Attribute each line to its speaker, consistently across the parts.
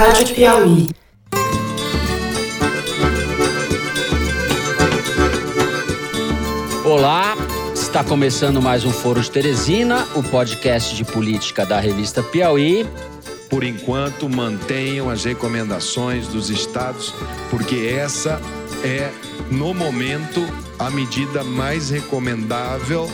Speaker 1: Rádio Piauí.
Speaker 2: Olá, está começando mais um Foro de Teresina, o podcast de política da revista Piauí.
Speaker 3: Por enquanto, mantenham as recomendações dos estados, porque essa é, no momento, a medida mais recomendável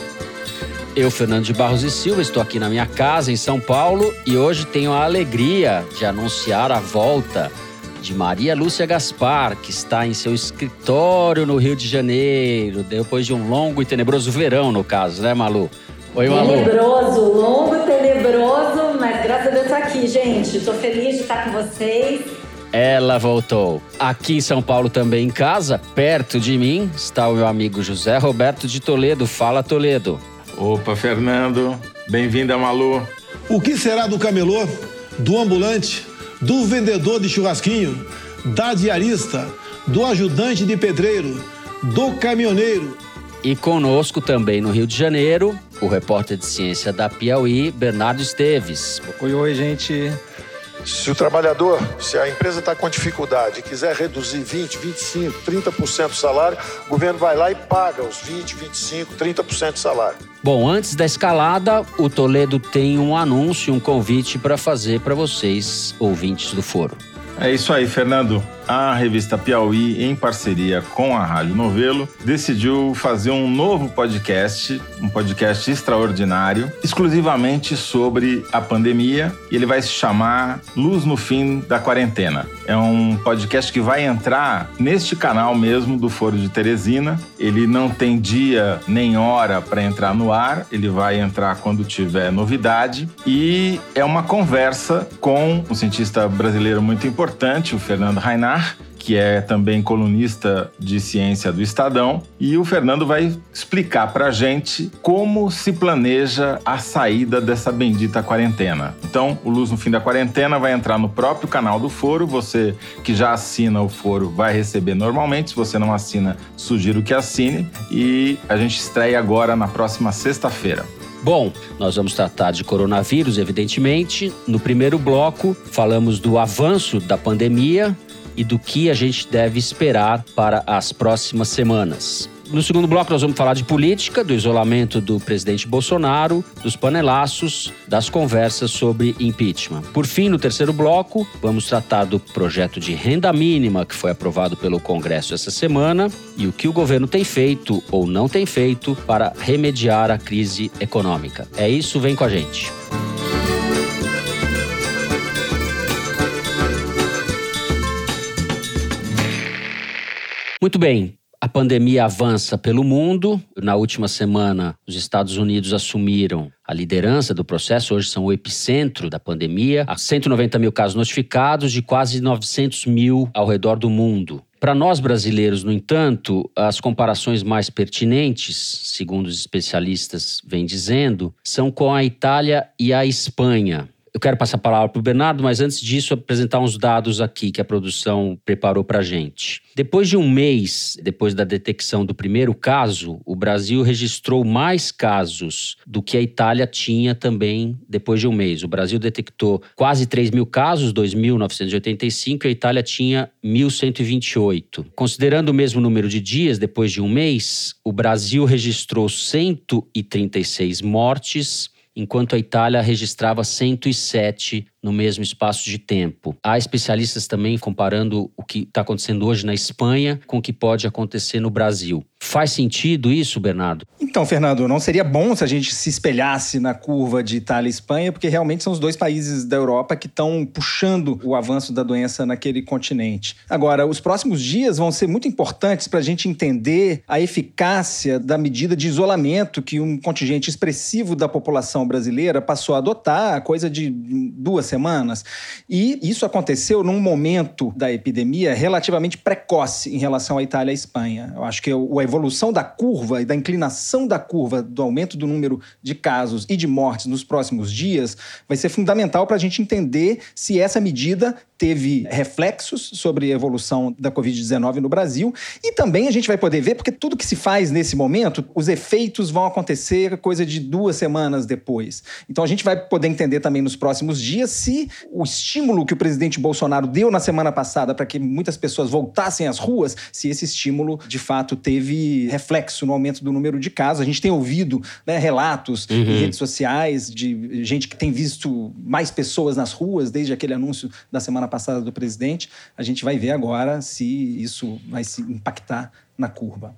Speaker 2: Eu, Fernando de Barros e Silva, estou aqui na minha casa em São Paulo e hoje tenho a alegria de anunciar a volta de Maria Lúcia Gaspar, que está em seu escritório no Rio de Janeiro, depois de um longo e tenebroso verão, no caso, né, Malu? Oi, Malu.
Speaker 4: Tenebroso, longo, tenebroso, mas graças a Deus tô aqui, gente. Tô feliz de estar com vocês.
Speaker 2: Ela voltou. Aqui em São Paulo, também em casa, perto de mim, está o meu amigo José Roberto de Toledo. Fala, Toledo.
Speaker 5: Opa, Fernando. Bem-vinda, Malu.
Speaker 6: O que será do camelô, do ambulante, do vendedor de churrasquinho, da diarista, do ajudante de pedreiro, do caminhoneiro?
Speaker 2: E conosco também no Rio de Janeiro, o repórter de ciência da Piauí, Bernardo Esteves.
Speaker 7: Oi, oi, gente.
Speaker 8: Se o trabalhador, se a empresa está com dificuldade e quiser reduzir 20, 25, 30% do salário, o governo vai lá e paga os 20, 25, 30% do salário.
Speaker 2: Bom, antes da escalada, o Toledo tem um anúncio, um convite para fazer para vocês, ouvintes do Foro.
Speaker 5: É isso aí, Fernando. A revista Piauí, em parceria com a Rádio Novelo, decidiu fazer um novo podcast, um podcast extraordinário, exclusivamente sobre a pandemia, e ele vai se chamar Luz no Fim da Quarentena. É um podcast que vai entrar neste canal mesmo do Foro de Teresina. Ele não tem dia nem hora para entrar no ar, ele vai entrar quando tiver novidade, e é uma conversa com um cientista brasileiro muito importante, o Fernando Rainar que é também colunista de ciência do Estadão, e o Fernando vai explicar para a gente como se planeja a saída dessa bendita quarentena. Então, o Luz no Fim da Quarentena vai entrar no próprio canal do Foro. Você que já assina o Foro vai receber normalmente. Se você não assina, sugiro que assine. E a gente estreia agora na próxima sexta-feira.
Speaker 2: Bom, nós vamos tratar de coronavírus, evidentemente. No primeiro bloco, falamos do avanço da pandemia e do que a gente deve esperar para as próximas semanas. No segundo bloco, nós vamos falar de política, do isolamento do presidente Bolsonaro, dos panelaços, das conversas sobre impeachment. Por fim, no terceiro bloco, vamos tratar do projeto de renda mínima que foi aprovado pelo Congresso essa semana e o que o governo tem feito ou não tem feito para remediar a crise econômica. É isso, vem com a gente. Muito bem. A pandemia avança pelo mundo. Na última semana, os Estados Unidos assumiram a liderança do processo. Hoje são o epicentro da pandemia. Há 190 mil casos notificados, de quase 900 mil ao redor do mundo. Para nós brasileiros, no entanto, as comparações mais pertinentes, segundo os especialistas vêm dizendo, são com a Itália e a Espanha. Eu quero passar a palavra para o Bernardo, mas antes disso, apresentar uns dados aqui que a produção preparou para a gente. Depois de um mês, depois da detecção do primeiro caso, o Brasil registrou mais casos do que a Itália tinha também depois de um mês. O Brasil detectou quase 3 mil casos, 2.985, e a Itália tinha 1.128. Considerando o mesmo número de dias depois de um mês, o Brasil registrou 136 mortes enquanto a Itália registrava 107 no mesmo espaço de tempo. Há especialistas também comparando o que está acontecendo hoje na Espanha com o que pode acontecer no Brasil. Faz sentido isso, Bernardo?
Speaker 7: Então, Fernando, não seria bom se a gente se espelhasse na curva de Itália e Espanha, porque realmente são os dois países da Europa que estão puxando o avanço da doença naquele continente. Agora, os próximos dias vão ser muito importantes para a gente entender a eficácia da medida de isolamento que um contingente expressivo da população brasileira passou a adotar, coisa de duas semanas. E isso aconteceu num momento da epidemia relativamente precoce em relação à Itália e à Espanha. Eu acho que a evolução da curva e da inclinação da curva do aumento do número de casos e de mortes nos próximos dias vai ser fundamental para a gente entender se essa medida teve reflexos sobre a evolução da Covid-19 no Brasil e também a gente vai poder ver, porque tudo que se faz nesse momento, os efeitos vão acontecer coisa de duas semanas depois. Então a gente vai poder entender também nos próximos dias se o estímulo que o presidente Bolsonaro deu na semana passada para que muitas pessoas voltassem às ruas, se esse estímulo de fato teve reflexo no aumento do número de casos. A gente tem ouvido né, relatos uhum. em redes sociais de gente que tem visto mais pessoas nas ruas desde aquele anúncio da semana semana passada do presidente. A gente vai ver agora se isso vai se impactar na curva.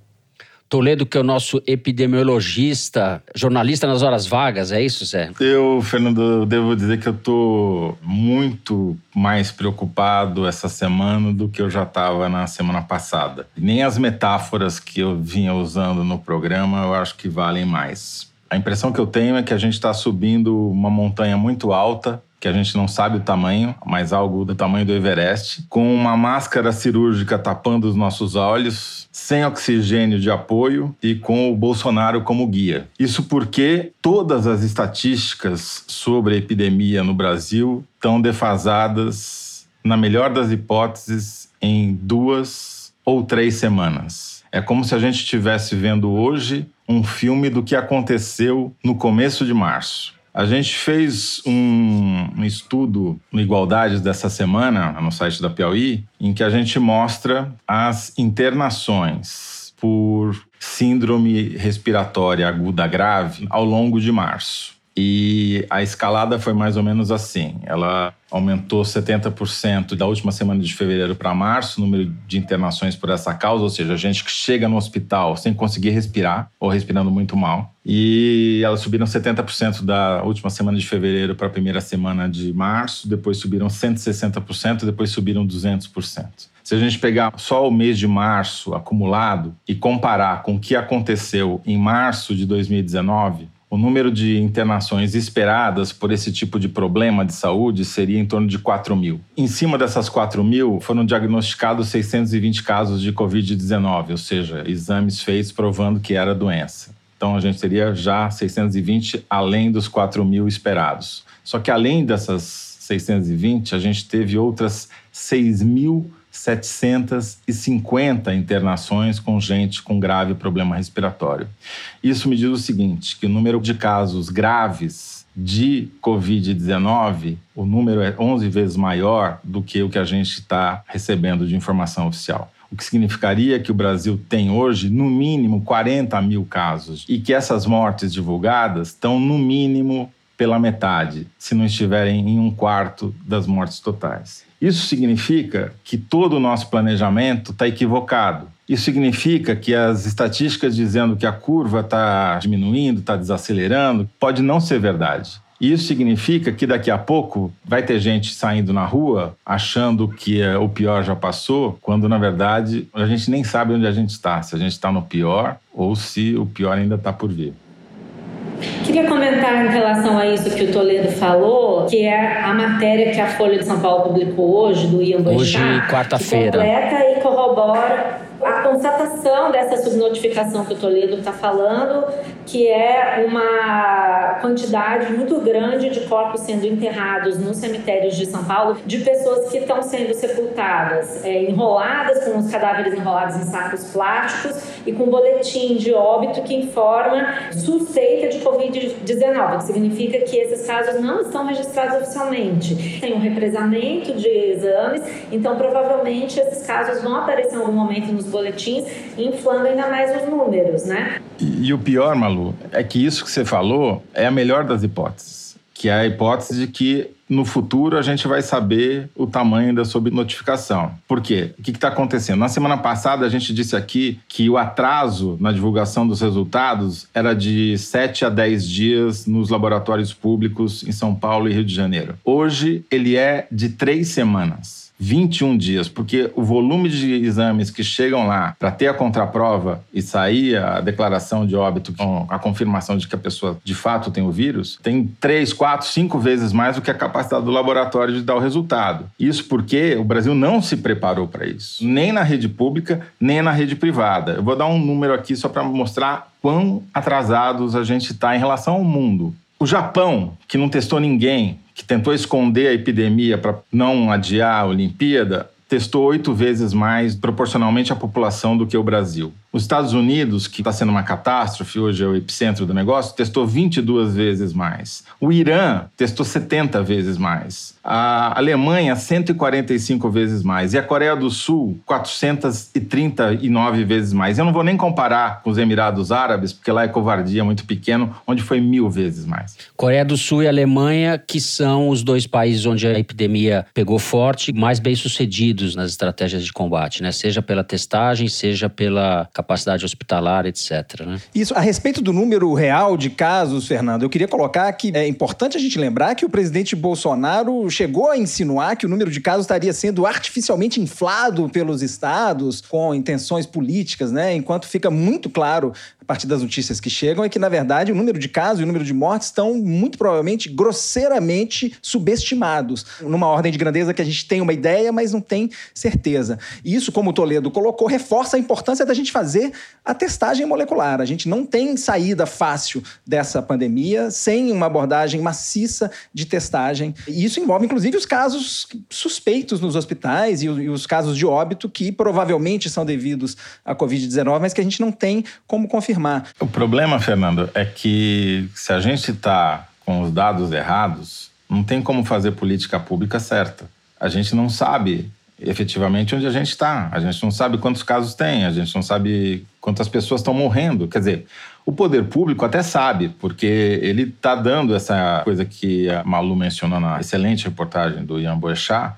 Speaker 2: Toledo, que é o nosso epidemiologista, jornalista nas horas vagas, é isso, Zé?
Speaker 5: Eu, Fernando, devo dizer que eu estou muito mais preocupado essa semana do que eu já estava na semana passada. Nem as metáforas que eu vinha usando no programa eu acho que valem mais. A impressão que eu tenho é que a gente está subindo uma montanha muito alta que a gente não sabe o tamanho, mas algo do tamanho do Everest, com uma máscara cirúrgica tapando os nossos olhos, sem oxigênio de apoio e com o Bolsonaro como guia. Isso porque todas as estatísticas sobre a epidemia no Brasil estão defasadas, na melhor das hipóteses, em duas ou três semanas. É como se a gente estivesse vendo hoje um filme do que aconteceu no começo de março. A gente fez um, um estudo no Igualdades dessa semana, no site da Piauí, em que a gente mostra as internações por síndrome respiratória aguda grave ao longo de março. E a escalada foi mais ou menos assim. Ela aumentou 70% da última semana de fevereiro para março, o número de internações por essa causa, ou seja, gente que chega no hospital sem conseguir respirar ou respirando muito mal. E elas subiram 70% da última semana de fevereiro para a primeira semana de março, depois subiram 160%, depois subiram 200%. Se a gente pegar só o mês de março acumulado e comparar com o que aconteceu em março de 2019, o número de internações esperadas por esse tipo de problema de saúde seria em torno de 4 mil. Em cima dessas 4 mil, foram diagnosticados 620 casos de Covid-19, ou seja, exames feitos provando que era doença. Então a gente teria já 620 além dos 4 mil esperados. Só que além dessas 620, a gente teve outras 6 mil 750 internações com gente com grave problema respiratório. Isso me diz o seguinte, que o número de casos graves de Covid-19, o número é 11 vezes maior do que o que a gente está recebendo de informação oficial. O que significaria que o Brasil tem hoje, no mínimo, 40 mil casos e que essas mortes divulgadas estão, no mínimo, pela metade, se não estiverem em um quarto das mortes totais. Isso significa que todo o nosso planejamento está equivocado. Isso significa que as estatísticas dizendo que a curva está diminuindo, está desacelerando, pode não ser verdade. Isso significa que daqui a pouco vai ter gente saindo na rua achando que é, o pior já passou, quando na verdade a gente nem sabe onde a gente está, se a gente está no pior ou se o pior ainda está por vir.
Speaker 4: Queria comentar em relação a isso que o Toledo falou, que é a matéria que a Folha de São Paulo publicou hoje, do Ian Boixá.
Speaker 2: Hoje, quarta-feira.
Speaker 4: Completa e corrobora a constatação dessa subnotificação que o Toledo está falando, que é uma quantidade muito grande de corpos sendo enterrados nos cemitérios de São Paulo, de pessoas que estão sendo sepultadas é, enroladas, com os cadáveres enrolados em sacos plásticos e com boletim de óbito que informa suspeita de Covid-19, que significa que esses casos não estão registrados oficialmente. Tem um represamento de exames, então provavelmente esses casos vão aparecer em algum momento nos boletins, inflando ainda mais os números, né?
Speaker 5: E, o pior, Malu, é que isso que você falou é a melhor das hipóteses, que é a hipótese de que no futuro a gente vai saber o tamanho da subnotificação. Por quê? O que está acontecendo? Na semana passada a gente disse aqui que o atraso na divulgação dos resultados era de 7 a 10 dias nos laboratórios públicos em São Paulo e Rio de Janeiro. Hoje ele é de três semanas. 21 dias, porque o volume de exames que chegam lá para ter a contraprova e sair a declaração de óbito com a confirmação de que a pessoa de fato tem o vírus, tem 3, 4, 5 vezes mais do que a capacidade do laboratório de dar o resultado. Isso porque o Brasil não se preparou para isso, nem na rede pública, nem na rede privada. Eu vou dar um número aqui só para mostrar quão atrasados a gente está em relação ao mundo. O Japão, que não testou ninguém, que tentou esconder a epidemia para não adiar a Olimpíada, testou oito vezes mais proporcionalmente à população do que o Brasil. Os Estados Unidos, que está sendo uma catástrofe, hoje é o epicentro do negócio, testou 22 vezes mais. O Irã testou 70 vezes mais. A Alemanha, 145 vezes mais. E a Coreia do Sul, 439 vezes mais. Eu não vou nem comparar com os Emirados Árabes, porque lá é covardia muito pequeno, onde foi mil vezes mais.
Speaker 2: Coreia do Sul e Alemanha, que são os dois países onde a epidemia pegou forte, mais bem-sucedidos nas estratégias de combate, né? Seja pela testagem, seja pela capacidade hospitalar, etc. Né?
Speaker 7: Isso, a respeito do número real de casos, Fernando, eu queria colocar que é importante a gente lembrar que o presidente Bolsonaro chegou a insinuar que o número de casos estaria sendo artificialmente inflado pelos estados com intenções políticas, né? Enquanto fica muito claro partir das notícias que chegam é que, na verdade, o número de casos e o número de mortes estão muito provavelmente grosseiramente subestimados, numa ordem de grandeza que a gente tem uma ideia, mas não tem certeza. E isso, como o Toledo colocou, reforça a importância da gente fazer a testagem molecular. A gente não tem saída fácil dessa pandemia sem uma abordagem maciça de testagem. E isso envolve, inclusive, os casos suspeitos nos hospitais e os casos de óbito que provavelmente são devidos à Covid-19, mas que a gente não tem como confirmar confirmar.
Speaker 5: O problema, Fernando, é que se a gente está com os dados errados, não tem como fazer política pública certa. A gente não sabe efetivamente onde a gente está. A gente não sabe quantos casos tem, a gente não sabe quantas pessoas estão morrendo. Quer dizer, o poder público até sabe, porque ele está dando essa coisa que a Malu mencionou na excelente reportagem do Ian Boechat,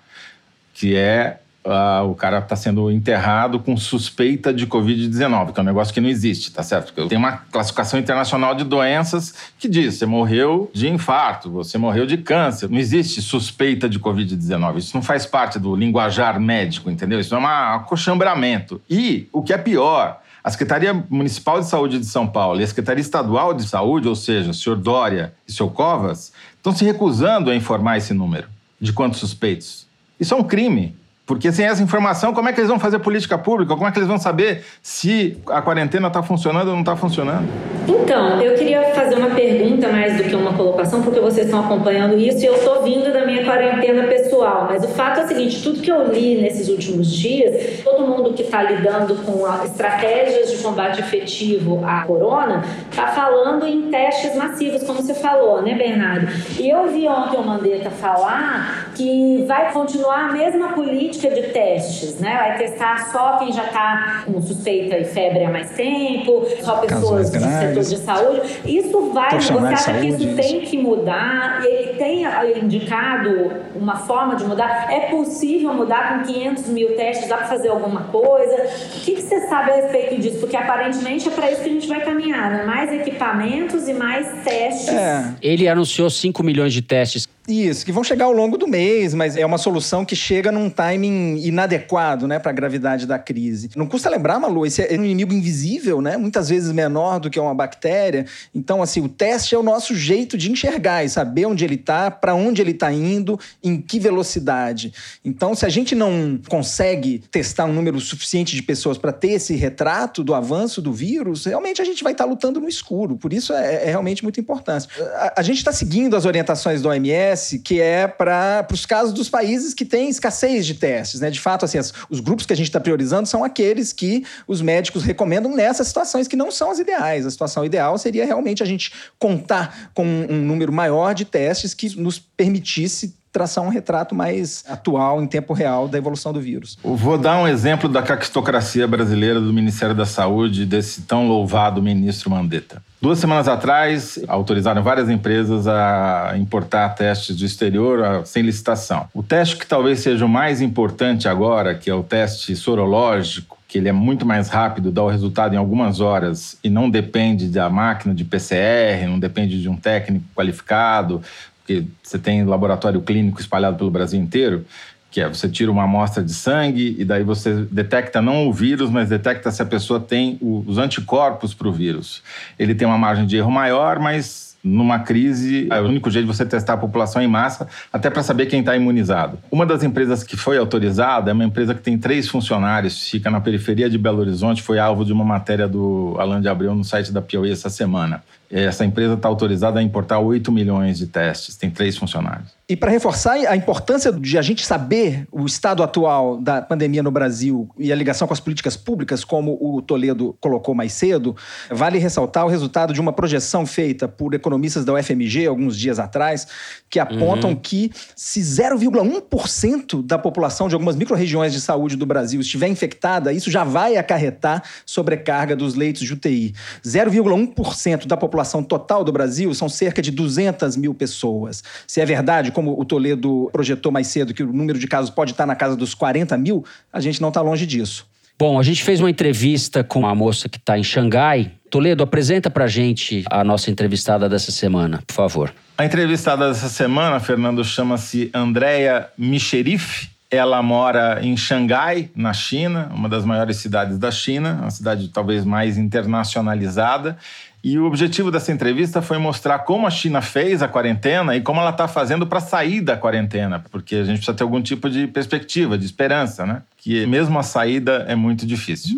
Speaker 5: que é Uh, o cara está sendo enterrado com suspeita de Covid-19, que é um negócio que não existe, tá certo? Porque tem uma classificação internacional de doenças que diz: você morreu de infarto, você morreu de câncer. Não existe suspeita de Covid-19. Isso não faz parte do linguajar médico, entendeu? Isso é um acochambramento. E o que é pior, a Secretaria Municipal de Saúde de São Paulo e a Secretaria Estadual de Saúde, ou seja, o senhor Dória e o senhor Covas, estão se recusando a informar esse número de quantos suspeitos. Isso é um crime. Porque sem essa informação, como é que eles vão fazer política pública? Como é que eles vão saber se a quarentena está funcionando ou não está funcionando?
Speaker 4: Então, eu queria fazer uma pergunta mais do que uma colocação, porque vocês estão acompanhando isso e eu estou vindo da minha quarentena pessoal. Mas o fato é o seguinte: tudo que eu li nesses últimos dias, todo mundo que está lidando com estratégias de combate efetivo à corona está falando em testes massivos, como você falou, né, Bernardo? E eu vi ontem o Mandetta falar que vai continuar a mesma política política de testes, né? Vai testar só quem já está com suspeita e febre há mais tempo, só pessoas do setor de saúde. Isso vai, você acha que isso, isso tem que mudar? E ele tem indicado uma forma de mudar? É possível mudar com 500 mil testes? Dá para fazer alguma coisa? O que, que você sabe a respeito disso? Porque aparentemente é para isso que a gente vai caminhar, né? Mais equipamentos e mais testes. É.
Speaker 2: Ele anunciou 5 milhões de testes
Speaker 7: isso, que vão chegar ao longo do mês, mas é uma solução que chega num timing inadequado, né, para a gravidade da crise. Não custa lembrar, Malu, esse é um inimigo invisível, né, muitas vezes menor do que uma bactéria. Então, assim, o teste é o nosso jeito de enxergar e saber onde ele está, para onde ele está indo, em que velocidade. Então, se a gente não consegue testar um número suficiente de pessoas para ter esse retrato do avanço do vírus, realmente a gente vai estar tá lutando no escuro. Por isso é, é realmente muito importante. A, a gente está seguindo as orientações do OMS que é para os casos dos países que têm escassez de testes. Né? De fato, assim, as, os grupos que a gente está priorizando são aqueles que os médicos recomendam nessas situações que não são as ideais. A situação ideal seria realmente a gente contar com um número maior de testes que nos permitisse traçar um retrato mais atual, em tempo real, da evolução do vírus.
Speaker 5: Vou dar um exemplo da caquistocracia brasileira do Ministério da Saúde, desse tão louvado ministro Mandetta. Duas semanas atrás, autorizaram várias empresas a importar testes do exterior sem licitação. O teste que talvez seja o mais importante agora, que é o teste sorológico, que ele é muito mais rápido, dá o resultado em algumas horas e não depende da máquina de PCR, não depende de um técnico qualificado, porque você tem laboratório clínico espalhado pelo Brasil inteiro, que é você tira uma amostra de sangue e daí você detecta não o vírus, mas detecta se a pessoa tem os anticorpos para o vírus. Ele tem uma margem de erro maior, mas numa crise, é o único jeito de você testar a população em massa, até para saber quem está imunizado. Uma das empresas que foi autorizada é uma empresa que tem três funcionários, fica na periferia de Belo Horizonte, foi alvo de uma matéria do Alain de Abreu no site da Piauí essa semana. Essa empresa está autorizada a importar 8 milhões de testes, tem três funcionários.
Speaker 7: E para reforçar a importância de a gente saber o estado atual da pandemia no Brasil e a ligação com as políticas públicas, como o Toledo colocou mais cedo, vale ressaltar o resultado de uma projeção feita por economistas da UFMG alguns dias atrás, que apontam uhum. que se 0,1% da população de algumas microrregiões de saúde do Brasil estiver infectada, isso já vai acarretar sobrecarga dos leitos de UTI. 0,1% da população total do Brasil são cerca de 200 mil pessoas. Se é verdade, como o Toledo projetou mais cedo, que o número de casos pode estar na casa dos 40 mil, a gente não está longe disso.
Speaker 2: Bom, a gente fez uma entrevista com a moça que está em Xangai. Toledo, apresenta para a gente a nossa entrevistada dessa semana, por favor.
Speaker 5: A entrevistada dessa semana, Fernando, chama-se Andrea Micherif. Ela mora em Xangai, na China, uma das maiores cidades da China, uma cidade talvez mais internacionalizada. E o objetivo dessa entrevista foi mostrar como a China fez a quarentena e como ela está fazendo para sair da quarentena, porque a gente precisa ter algum tipo de perspectiva, de esperança, né? Que mesmo a saída é muito difícil.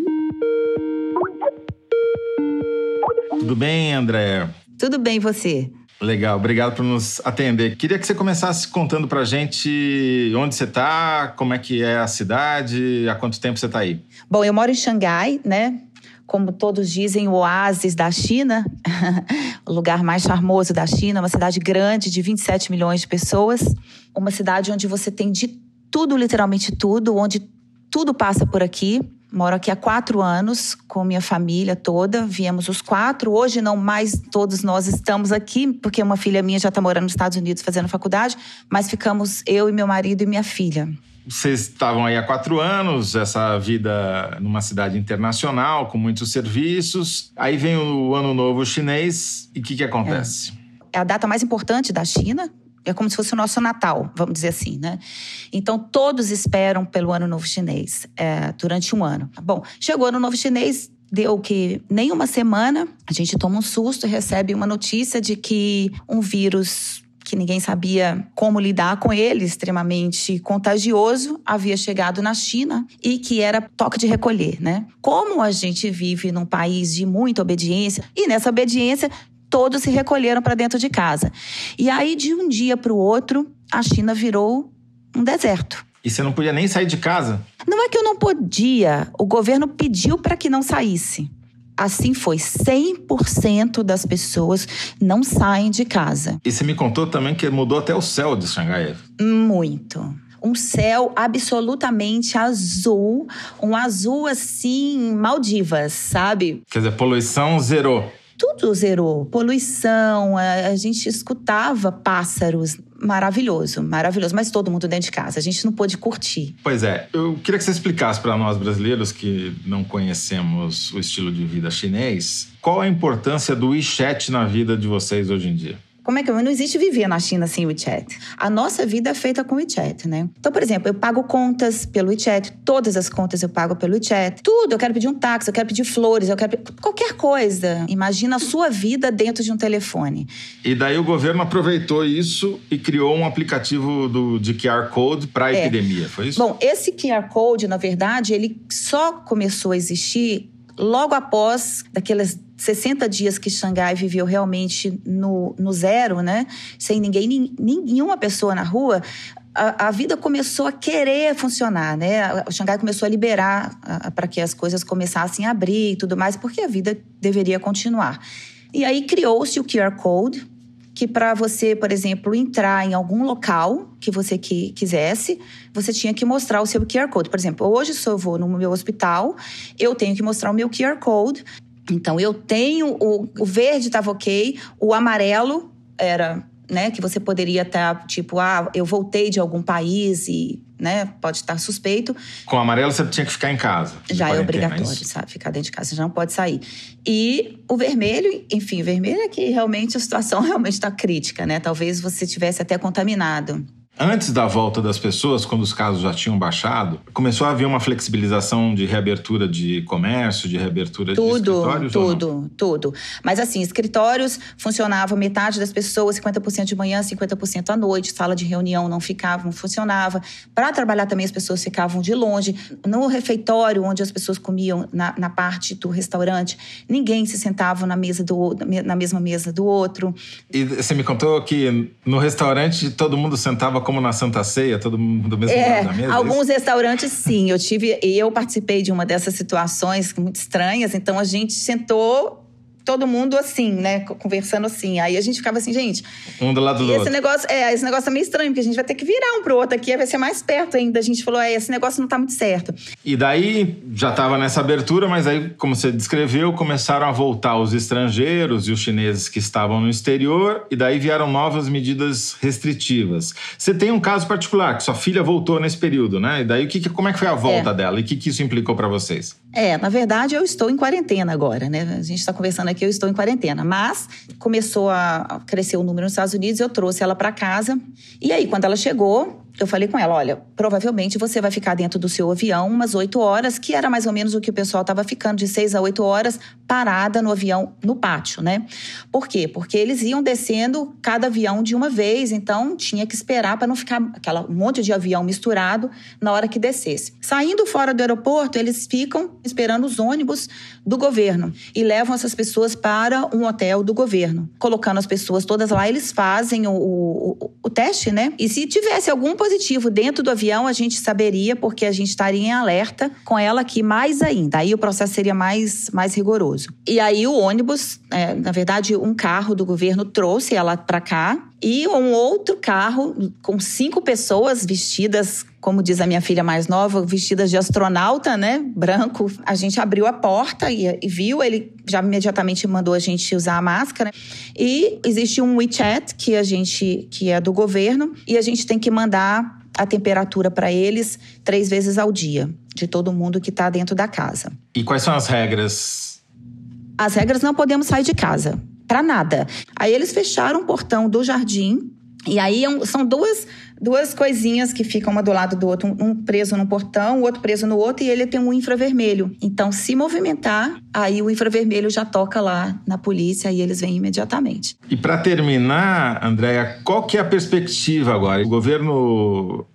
Speaker 5: Tudo bem, André?
Speaker 1: Tudo bem, você?
Speaker 5: Legal, obrigado por nos atender. Queria que você começasse contando pra gente onde você está, como é que é a cidade, há quanto tempo você está aí.
Speaker 1: Bom, eu moro em Xangai, né? Como todos dizem, o oásis da China, o lugar mais charmoso da China, uma cidade grande de 27 milhões de pessoas, uma cidade onde você tem de tudo, literalmente tudo, onde tudo passa por aqui. Moro aqui há quatro anos com minha família toda. Viemos os quatro. Hoje não mais todos nós estamos aqui, porque uma filha minha já está morando nos Estados Unidos fazendo faculdade, mas ficamos eu e meu marido e minha filha.
Speaker 5: Vocês estavam aí há quatro anos, essa vida numa cidade internacional, com muitos serviços. Aí vem o Ano Novo Chinês e o que, que acontece?
Speaker 1: É. é a data mais importante da China, é como se fosse o nosso Natal, vamos dizer assim, né? Então, todos esperam pelo Ano Novo Chinês é, durante um ano. Bom, chegou o Ano Novo Chinês, deu que nem uma semana, a gente toma um susto e recebe uma notícia de que um vírus que ninguém sabia como lidar com ele, extremamente contagioso, havia chegado na China e que era toque de recolher, né? Como a gente vive num país de muita obediência e nessa obediência todos se recolheram para dentro de casa. E aí de um dia para o outro, a China virou um deserto.
Speaker 5: E você não podia nem sair de casa?
Speaker 1: Não é que eu não podia, o governo pediu para que não saísse. Assim foi, 100% das pessoas não saem de casa.
Speaker 5: E você me contou também que mudou até o céu de Xangai.
Speaker 1: Muito um céu absolutamente azul, um azul assim, Maldivas, sabe?
Speaker 5: Quer dizer, poluição zerou
Speaker 1: tudo zerou. Poluição, a, a, gente escutava pássaros. Maravilhoso, maravilhoso. Mas todo mundo dentro de casa. A gente não pôde curtir.
Speaker 5: Pois é. Eu queria que você explicasse para nós brasileiros que não conhecemos o estilo de vida chinês, qual a importância do WeChat na vida de vocês hoje em dia?
Speaker 1: Como é que não existe viver na China sem WeChat? A nossa vida é feita com WeChat, né? Então, por exemplo, eu pago contas pelo WeChat, todas as contas eu pago pelo WeChat. Tudo, eu quero pedir um táxi, eu quero pedir flores, eu quero qualquer coisa. Imagina a sua vida dentro de um telefone.
Speaker 5: E daí o governo aproveitou isso e criou um aplicativo do, de QR Code para a é. epidemia, foi isso?
Speaker 1: Bom, esse QR Code, na verdade, ele só começou a existir logo após daqueles 60 dias que Xangai viveu realmente no, no zero, né? Sem ninguém, nenhuma pessoa na rua, a, a, vida começou a querer funcionar, né? O Xangai começou a liberar para que as coisas começassem a abrir e tudo mais, porque a vida deveria continuar. E aí criou-se o QR Code, que para você, por exemplo, entrar em algum local que você que, quisesse, você tinha que mostrar o seu QR Code. Por exemplo, hoje se eu vou no meu hospital, eu tenho que mostrar o meu QR Code. Então, eu tenho o, o verde estava ok, o amarelo era, né, que você poderia estar, tá, tipo, ah, eu voltei de algum país e, né, pode estar suspeito.
Speaker 5: Com o amarelo você tinha que ficar em casa.
Speaker 1: Já é obrigatório, é sabe? Ficar dentro de casa, você já não pode sair. E o vermelho, enfim, o vermelho é que realmente a situação realmente está crítica, né? Talvez você tivesse até contaminado.
Speaker 5: Antes da volta das pessoas, quando os casos já tinham baixado, começou a haver uma flexibilização de reabertura de comércio, de reabertura
Speaker 1: tudo,
Speaker 5: de escritórios?
Speaker 1: Tudo, tudo. Mas assim, escritórios funcionavam metade das pessoas, 50% de manhã, 50% à noite, sala de reunião não ficava, não funcionava. Para trabalhar também as pessoas ficavam de longe. No refeitório, onde as pessoas comiam na, na parte do restaurante, ninguém se sentava na mesa do na mesma mesa do outro.
Speaker 5: E você me contou que no restaurante todo mundo sentava como na Santa Ceia, todo mundo do mesmo
Speaker 1: é,
Speaker 5: lado da mesa?
Speaker 1: É alguns é restaurantes, sim. Eu tive, eu participei de uma dessas situações muito estranhas. Então a gente sentou todo mundo assim, né? Conversando assim. Aí a gente ficava assim, gente.
Speaker 5: Um do lado do
Speaker 1: esse
Speaker 5: outro.
Speaker 1: Negócio, é, esse negócio é meio estranho, porque a gente vai ter que virar um pro outro aqui, vai ser mais perto ainda. A gente falou, é, esse negócio não tá muito certo.
Speaker 5: E daí já tava nessa abertura, mas aí, como você descreveu, começaram a voltar os estrangeiros e os chineses que estavam no exterior, e daí vieram novas medidas restritivas. Você tem um caso particular, que sua filha voltou nesse período, né? E daí, o que, como é que foi a volta é. dela? E o que, que isso implicou para vocês?
Speaker 1: É, na verdade, eu estou em quarentena agora, né? A gente está conversando aqui, eu estou em quarentena. Mas começou a crescer o número nos Estados Unidos, eu trouxe ela para casa. E aí, quando ela chegou, eu falei com ela: olha, provavelmente você vai ficar dentro do seu avião umas oito horas, que era mais ou menos o que o pessoal estava ficando, de seis a oito horas, parada no avião, no pátio, né? Por quê? Porque eles iam descendo cada avião de uma vez, então tinha que esperar para não ficar aquela monte de avião misturado na hora que descesse. Saindo fora do aeroporto, eles ficam esperando os ônibus do governo e levam essas pessoas para um hotel do governo. Colocando as pessoas todas lá, eles fazem o, o, o teste, né? E se tivesse algum positivo dentro do avião, a gente saberia, porque a gente estaria em alerta com ela aqui mais ainda. Aí o processo seria mais, mais rigoroso. E aí o ônibus, é, na verdade, um carro do governo trouxe ela para cá e um outro carro com cinco pessoas vestidas, como diz a minha filha mais nova, vestidas de astronauta, né? Branco. A gente abriu a porta e, e, viu, ele já imediatamente mandou a gente usar a máscara. E existe um WeChat que a gente que é do governo e a gente tem que mandar a temperatura para eles três vezes ao dia, de todo mundo que está dentro da casa.
Speaker 5: E quais são as regras?
Speaker 1: As regras não podemos sair de casa para nada. Aí eles fecharam o portão do jardim e aí é são duas, duas coisinhas que ficam uma do lado do outro, um preso no portão, o outro preso no outro, e ele tem um infravermelho. Então, se movimentar, aí o infravermelho já toca lá na polícia e eles vêm imediatamente.
Speaker 5: E para terminar, Andréia, qual que é a perspectiva agora? O governo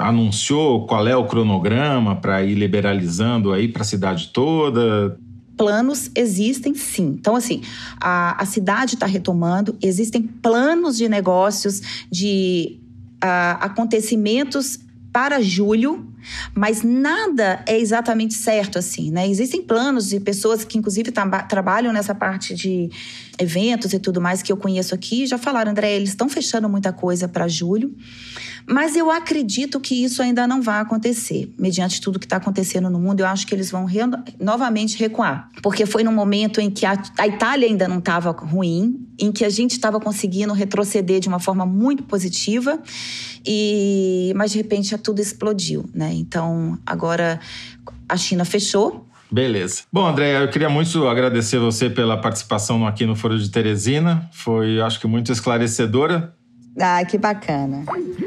Speaker 5: anunciou qual é o cronograma para ir liberalizando aí para a cidade toda?
Speaker 1: planos existem sim. Então, assim, a, a cidade está retomando, existem planos de negócios, de uh, acontecimentos para julho, mas nada é exatamente certo assim, né? Existem planos de pessoas que inclusive tra trabalham nessa parte de eventos e tudo mais que eu conheço aqui, já falaram, André, eles estão fechando muita coisa para julho. Mas eu acredito que isso ainda não vai acontecer. Mediante tudo que está acontecendo no mundo, eu acho que eles vão re novamente recuar. Porque foi num momento em que a, a Itália ainda não estava ruim, em que a gente estava conseguindo retroceder de uma forma muito positiva, e mas de repente tudo explodiu, né? Então agora a China fechou,
Speaker 5: Beleza. Bom, André, eu queria muito agradecer você pela participação aqui no Foro de Teresina. Foi, acho que, muito esclarecedora.
Speaker 1: Ah, que bacana.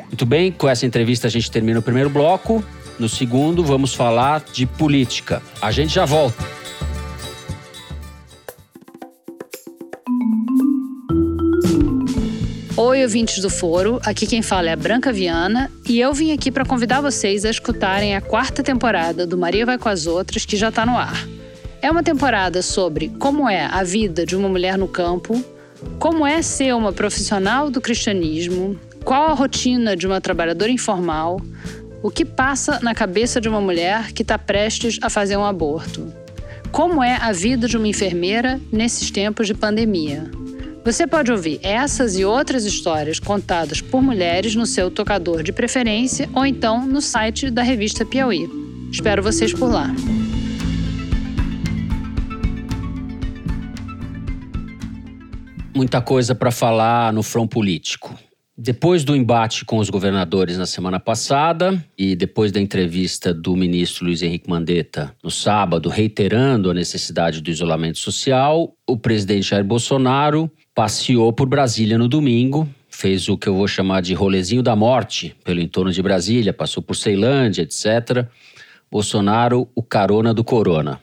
Speaker 2: Muito bem, com essa entrevista a gente termina o primeiro bloco. No segundo, vamos falar de política. A gente já volta.
Speaker 9: Oi, ouvintes do Foro. Aqui quem fala é a Branca Viana e eu vim aqui para convidar vocês a escutarem a quarta temporada do Maria Vai com as Outras, que já está no ar. É uma temporada sobre como é a vida de uma mulher no campo, como é ser uma profissional do cristianismo? Qual a rotina de uma trabalhadora informal? O que passa na cabeça de uma mulher que está prestes a fazer um aborto? Como é a vida de uma enfermeira nesses tempos de pandemia? Você pode ouvir essas e outras histórias contadas por mulheres no seu tocador de preferência ou então no site da revista Piauí. Espero vocês por lá.
Speaker 2: muita coisa para falar no front político. Depois do embate com os governadores na semana passada e depois da entrevista do ministro Luiz Henrique Mandetta no sábado, reiterando a necessidade do isolamento social, o presidente Jair Bolsonaro passeou por Brasília no domingo, fez o que eu vou chamar de rolezinho da morte pelo entorno de Brasília, passou por Ceilândia, etc. Bolsonaro, o carona do corona.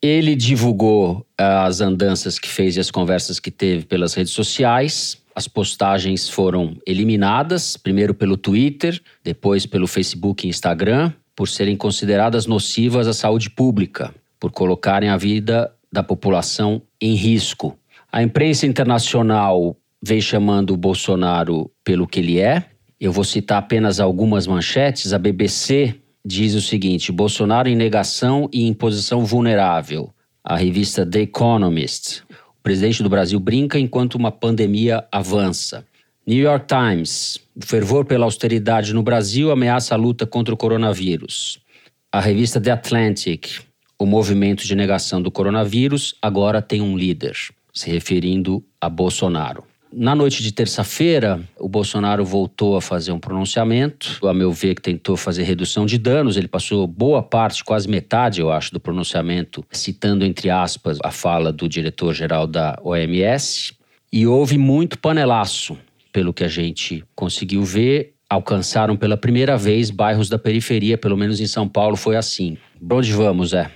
Speaker 2: Ele divulgou as andanças que fez e as conversas que teve pelas redes sociais. As postagens foram eliminadas, primeiro pelo Twitter, depois pelo Facebook e Instagram, por serem consideradas nocivas à saúde pública, por colocarem a vida da população em risco. A imprensa internacional vem chamando o Bolsonaro pelo que ele é. Eu vou citar apenas algumas manchetes. A BBC diz o seguinte: Bolsonaro em negação e em posição vulnerável. A revista The Economist. Presidente do Brasil brinca enquanto uma pandemia avança. New York Times. O fervor pela austeridade no Brasil ameaça a luta contra o coronavírus. A revista The Atlantic. O movimento de negação do coronavírus agora tem um líder se referindo a Bolsonaro. Na noite de terça-feira, o Bolsonaro voltou a fazer um pronunciamento, a meu ver, que tentou fazer redução de danos. Ele passou boa parte, quase metade, eu acho, do pronunciamento, citando, entre aspas, a fala do diretor-geral da OMS. E houve muito panelaço, pelo que a gente conseguiu ver. Alcançaram pela primeira vez bairros da periferia, pelo menos em São Paulo foi assim. Onde vamos, é?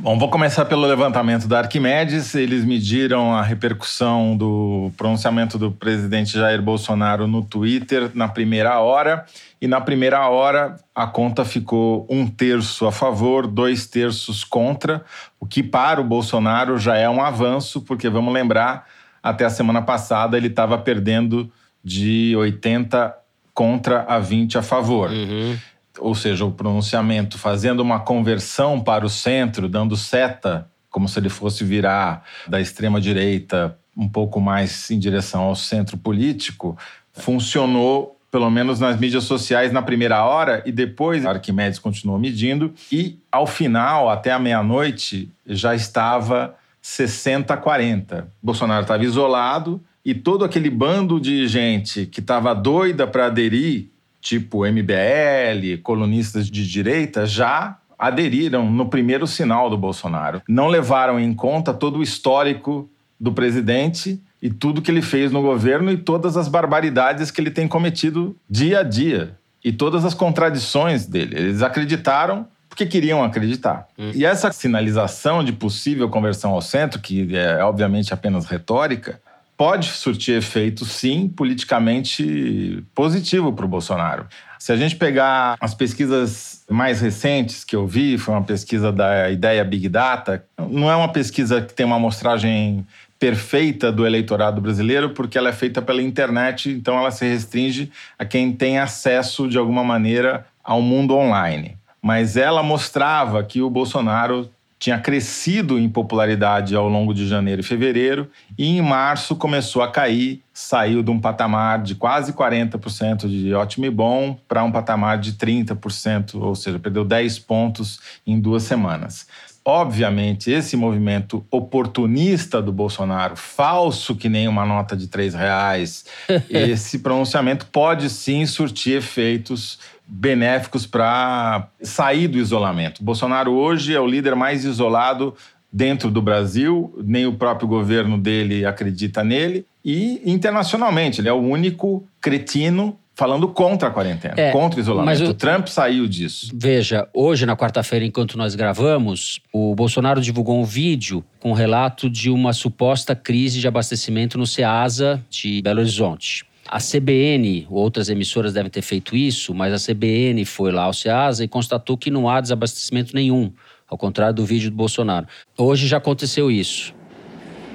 Speaker 5: Bom, vou começar pelo levantamento da Arquimedes. Eles mediram a repercussão do pronunciamento do presidente Jair Bolsonaro no Twitter na primeira hora. E na primeira hora, a conta ficou um terço a favor, dois terços contra, o que para o Bolsonaro já é um avanço, porque vamos lembrar, até a semana passada ele estava perdendo de 80 contra a 20 a favor.
Speaker 2: Uhum
Speaker 5: ou seja, o pronunciamento fazendo uma conversão para o centro, dando seta, como se ele fosse virar da extrema direita um pouco mais em direção ao centro político, funcionou pelo menos nas mídias sociais na primeira hora e depois Arquimedes continuou medindo e ao final, até a meia-noite, já estava 60 a 40. Bolsonaro estava isolado e todo aquele bando de gente que estava doida para aderir tipo MBL, colunistas de direita, já aderiram no primeiro sinal do Bolsonaro. Não levaram em conta todo o histórico do presidente e tudo que ele fez no governo e todas as barbaridades que ele tem cometido dia a dia e todas as contradições dele. Eles acreditaram porque queriam acreditar. Hum. E essa sinalização de possível conversão ao centro, que é obviamente apenas retórica, pode surtir efeito, sim, politicamente positivo para o Bolsonaro. Se a gente pegar as pesquisas mais recentes que eu vi, foi uma pesquisa da Ideia Big Data, não é uma pesquisa que tem uma amostragem perfeita do eleitorado brasileiro, porque ela é feita pela internet, então ela se restringe a quem tem acesso de alguma maneira ao mundo online. Mas ela mostrava que o Bolsonaro tinha crescido em popularidade ao longo de janeiro e fevereiro, e em março começou a cair, saiu de um patamar de quase 40% de ótimo e bom para um patamar de 30%, ou seja, perdeu 10 pontos em duas semanas. Obviamente, esse movimento oportunista do Bolsonaro, falso que nem uma nota de três reais, esse pronunciamento pode sim surtir efeitos benéficos para sair do isolamento. Bolsonaro hoje é o líder mais isolado dentro do Brasil, nem o próprio governo dele acredita nele, e internacionalmente, ele é o único cretino falando contra a quarentena, é, contra o isolamento. O, o Trump saiu disso.
Speaker 2: Veja, hoje, na quarta-feira, enquanto nós gravamos, o Bolsonaro divulgou um vídeo com um relato de uma suposta crise de abastecimento no SEASA de Belo Horizonte. A CBN, outras emissoras devem ter feito isso, mas a CBN foi lá ao SEASA e constatou que não há desabastecimento nenhum, ao contrário do vídeo do Bolsonaro. Hoje já aconteceu isso.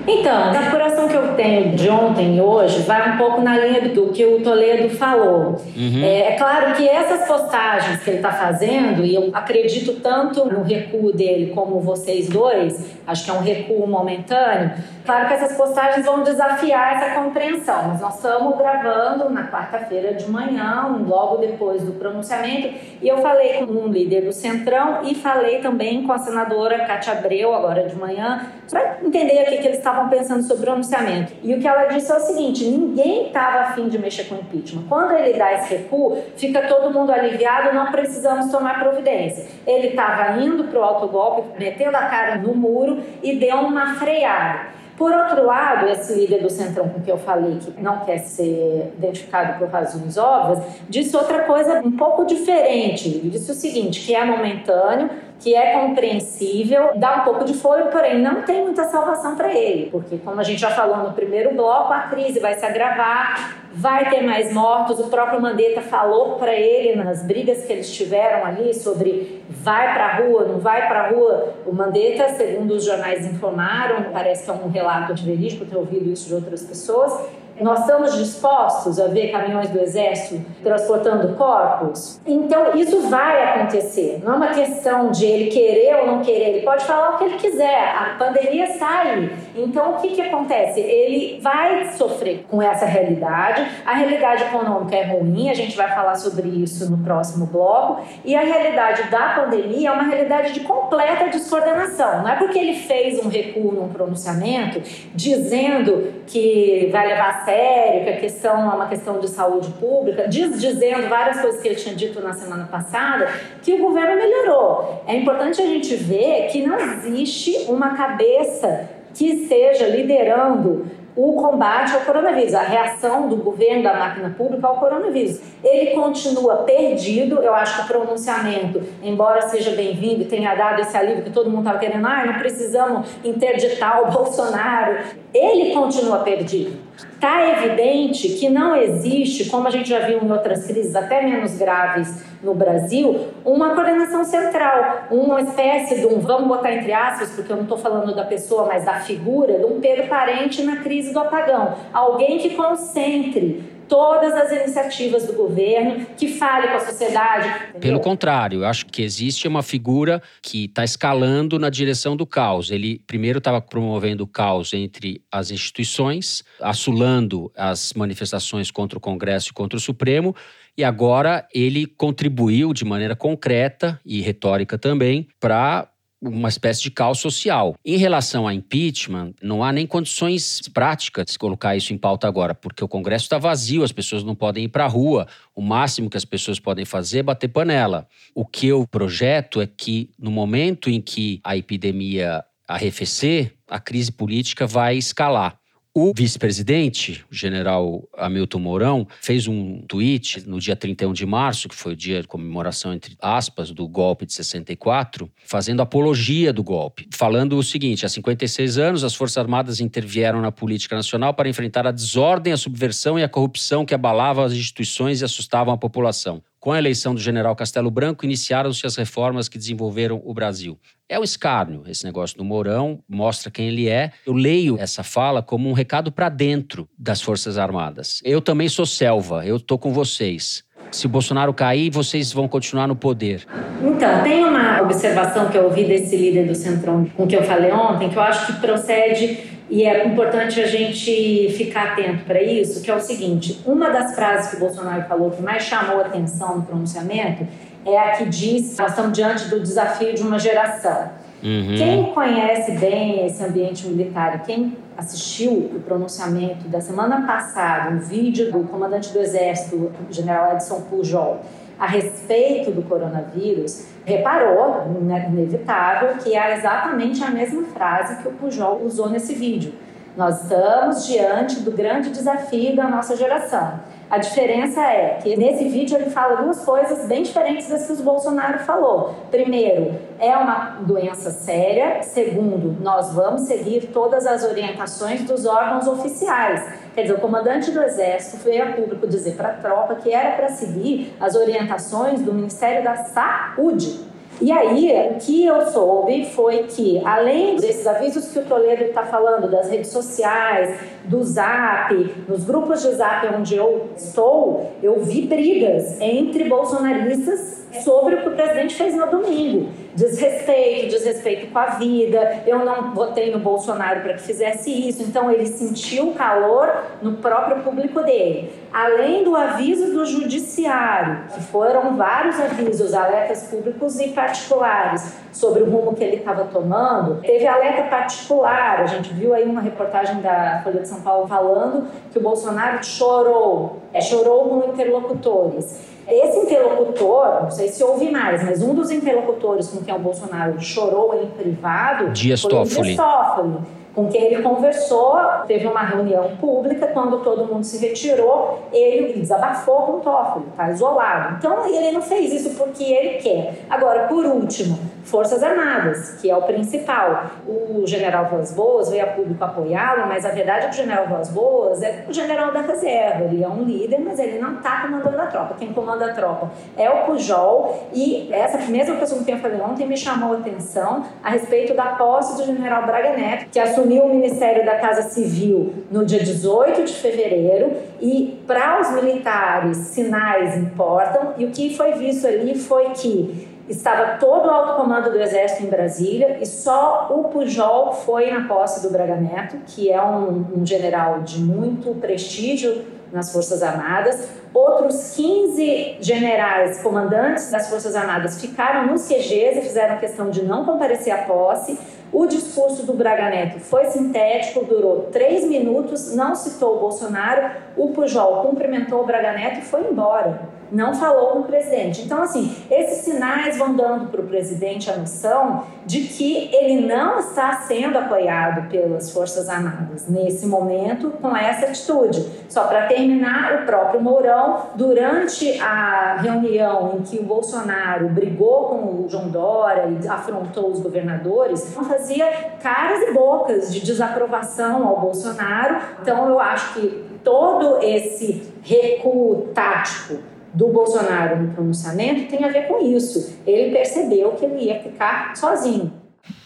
Speaker 4: Então, a apuração que eu tenho de ontem e hoje vai um pouco na linha do que o Toledo falou. Uhum. É, é, claro que essas postagens que ele está fazendo, e eu acredito tanto no recuo dele como vocês dois, acho que é um recuo momentâneo, claro que essas postagens vão desafiar essa compreensão, mas nós estamos gravando na quarta-feira de manhã, logo depois do pronunciamento, e eu falei com um líder do Centrão e falei também com a senadora Cátia Abreu, agora de manhã, para entender o que, que eles estavam pensando sobre o pronunciamento. E o que ela disse é o seguinte: ninguém estava afim de mexer com o impeachment. Quando ele dá esse recuo, fica todo mundo aliviado, não precisamos tomar providência. Ele estava indo para o autogolpe, metendo a cara no muro e deu uma freada. Por outro lado, esse líder do Centrão com que eu falei, que não quer ser identificado por razões óbvias, disse outra coisa um pouco diferente. Ele disse o seguinte, que é momentâneo, que é compreensível, dá um pouco de fôlego, porém não tem muita salvação para ele, porque como a gente já falou no primeiro bloco, a crise vai se agravar, vai ter mais mortos. O próprio Mandetta falou para ele nas brigas que eles tiveram ali sobre vai para a rua, não vai para a rua. O Mandetta, segundo os jornais informaram, parece que é um relato verídico, ter ouvido isso de outras pessoas, nós estamos dispostos a ver caminhões do Exército transportando corpos? Então, isso vai acontecer. Não é uma questão de ele querer ou não querer. Ele pode falar o que ele quiser. A pandemia sai. Então, o que, que acontece? Ele vai sofrer com essa realidade. A realidade econômica é ruim. A gente vai falar sobre isso no próximo bloco. E a realidade da pandemia é uma realidade de completa descoordenação. Não é porque ele fez um recuo num pronunciamento dizendo que vai levar sério, que a questão é uma questão de saúde pública, diz, dizendo várias coisas que ele tinha dito na semana passada, que o governo melhorou. É importante a gente ver que não existe uma cabeça que esteja liderando o combate ao coronavírus, a reação do governo, da máquina pública ao coronavírus. Ele continua perdido, eu acho que o pronunciamento, embora seja bem-vindo e tenha dado esse alívio que todo mundo estava querendo, ah, não precisamos interditar o Bolsonaro, ele continua perdido. Está evidente que não existe, como a gente já viu em outras crises até menos graves no Brasil, uma coordenação central, uma espécie de um, vamos botar entre aspas, porque eu não estou falando da pessoa, mas da figura, de um Pedro Parente na crise do apagão. Alguém que concentre todas as iniciativas do governo, que fale com a sociedade. Entendeu?
Speaker 2: Pelo contrário, eu acho que existe uma figura que está escalando na direção do caos. Ele primeiro estava promovendo o caos entre as instituições, assulando as manifestações contra o Congresso e contra o Supremo, e agora ele contribuiu de maneira concreta e retórica também para uma espécie de caos social. Em relação a impeachment, não há nem condições práticas de colocar isso em pauta agora, porque o Congresso está vazio, as pessoas não podem ir para a rua. O máximo que as pessoas podem fazer é bater panela. O que eu projeto é que, no momento em que a epidemia arrefecer, a crise política vai escalar. O vice-presidente, o general Hamilton Mourão, fez um tweet no dia 31 de março, que foi o dia de comemoração, entre aspas, do golpe de 64, fazendo apologia do golpe, falando o seguinte: há 56 anos, as Forças Armadas intervieram na política nacional para enfrentar a desordem, a subversão e a corrupção que abalavam as instituições e assustavam a população. Com a eleição do general Castelo Branco, iniciaram-se as reformas que desenvolveram o Brasil. É um escárnio esse negócio do Mourão, mostra quem ele é. Eu leio essa fala como um recado para dentro das Forças Armadas. Eu também sou selva, eu estou com vocês. Se Bolsonaro cair, vocês vão continuar no poder.
Speaker 4: Então, tem uma observação que eu ouvi desse líder do Centrão, com que eu falei ontem, que eu acho que procede e é importante a gente ficar atento para isso, que é o seguinte: uma das frases que o Bolsonaro falou que mais chamou atenção no pronunciamento é a que diz: nós estamos diante do desafio de uma geração. Uhum. Quem conhece bem esse ambiente militar, quem assistiu o pronunciamento da semana passada, um vídeo do comandante do Exército, general Edson Pujol, a respeito do coronavírus, reparou, inevitável, que é exatamente a mesma frase que o Pujol usou nesse vídeo. Nós estamos diante do grande desafio da nossa geração. A diferença é que nesse vídeo ele fala duas coisas bem diferentes das que o Bolsonaro falou. Primeiro, é uma doença séria. Segundo, nós vamos seguir todas as orientações dos órgãos oficiais. Quer dizer, o comandante do Exército veio a público dizer para a tropa que era para seguir as orientações do Ministério da Saúde. E aí, o que eu soube foi que, além desses avisos que o Toledo está falando, das redes sociais, do Zap, nos grupos de Zap onde eu estou, eu vi brigas entre bolsonaristas sobre o que o presidente fez no domingo. Desrespeito, desrespeito com a vida. Eu não votei no Bolsonaro para que fizesse isso. Então ele sentiu o calor no próprio público dele. Além do aviso do judiciário, que foram vários avisos, alertas públicos e particulares sobre o rumo que ele estava tomando, teve alerta particular. A gente viu aí uma reportagem da Folha de São Paulo falando que o Bolsonaro chorou, é, chorou com interlocutores. Esse interlocutor, não sei se houve mais, mas um dos interlocutores com quem o Bolsonaro chorou em privado
Speaker 2: Dias
Speaker 4: foi o Dias Toffoli. Com quem ele conversou, teve uma reunião pública, quando todo mundo se retirou, ele desabafou com o Toffoli, está isolado. Então ele não fez isso porque ele quer. Agora, por último, Forças Armadas, que é o principal. O general Vaz Boas veio a público apoiá-lo, mas a verdade é que o general Vaz Boas é o general da reserva, ele é um líder, mas ele não está comandando a tropa. Quem comanda a tropa é o Pujol e essa mesma pessoa que eu falei ontem me chamou a atenção a respeito da posse do general Braga Neto, que assumiu o Ministério da Casa Civil no dia 18 de fevereiro e para os militares sinais importam e o que foi visto ali foi que estava todo o alto comando do Exército em Brasília e só o Pujol foi na posse do Braga Neto, que é um, um general de muito prestígio nas Forças Armadas. Outros 15 generais comandantes das Forças Armadas ficaram nos QGs e fizeram questão de não comparecer à posse. O discurso do Braga Neto foi sintético, durou três minutos, não citou o Bolsonaro. O Pujol cumprimentou o Braga Neto e foi embora não falou com o presidente. Então, assim, esses sinais vão dando para o presidente a noção de que ele não está sendo apoiado pelas Forças Armadas nesse momento com essa atitude. Só para terminar, o próprio Mourão, durante a reunião em que o Bolsonaro brigou com o João Dória e afrontou os governadores, fazia caras e bocas de desaprovação ao Bolsonaro. Então, eu acho que todo esse recuo tático do Bolsonaro no pronunciamento tem a ver com isso. Ele percebeu que ele ia ficar sozinho.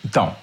Speaker 5: Então,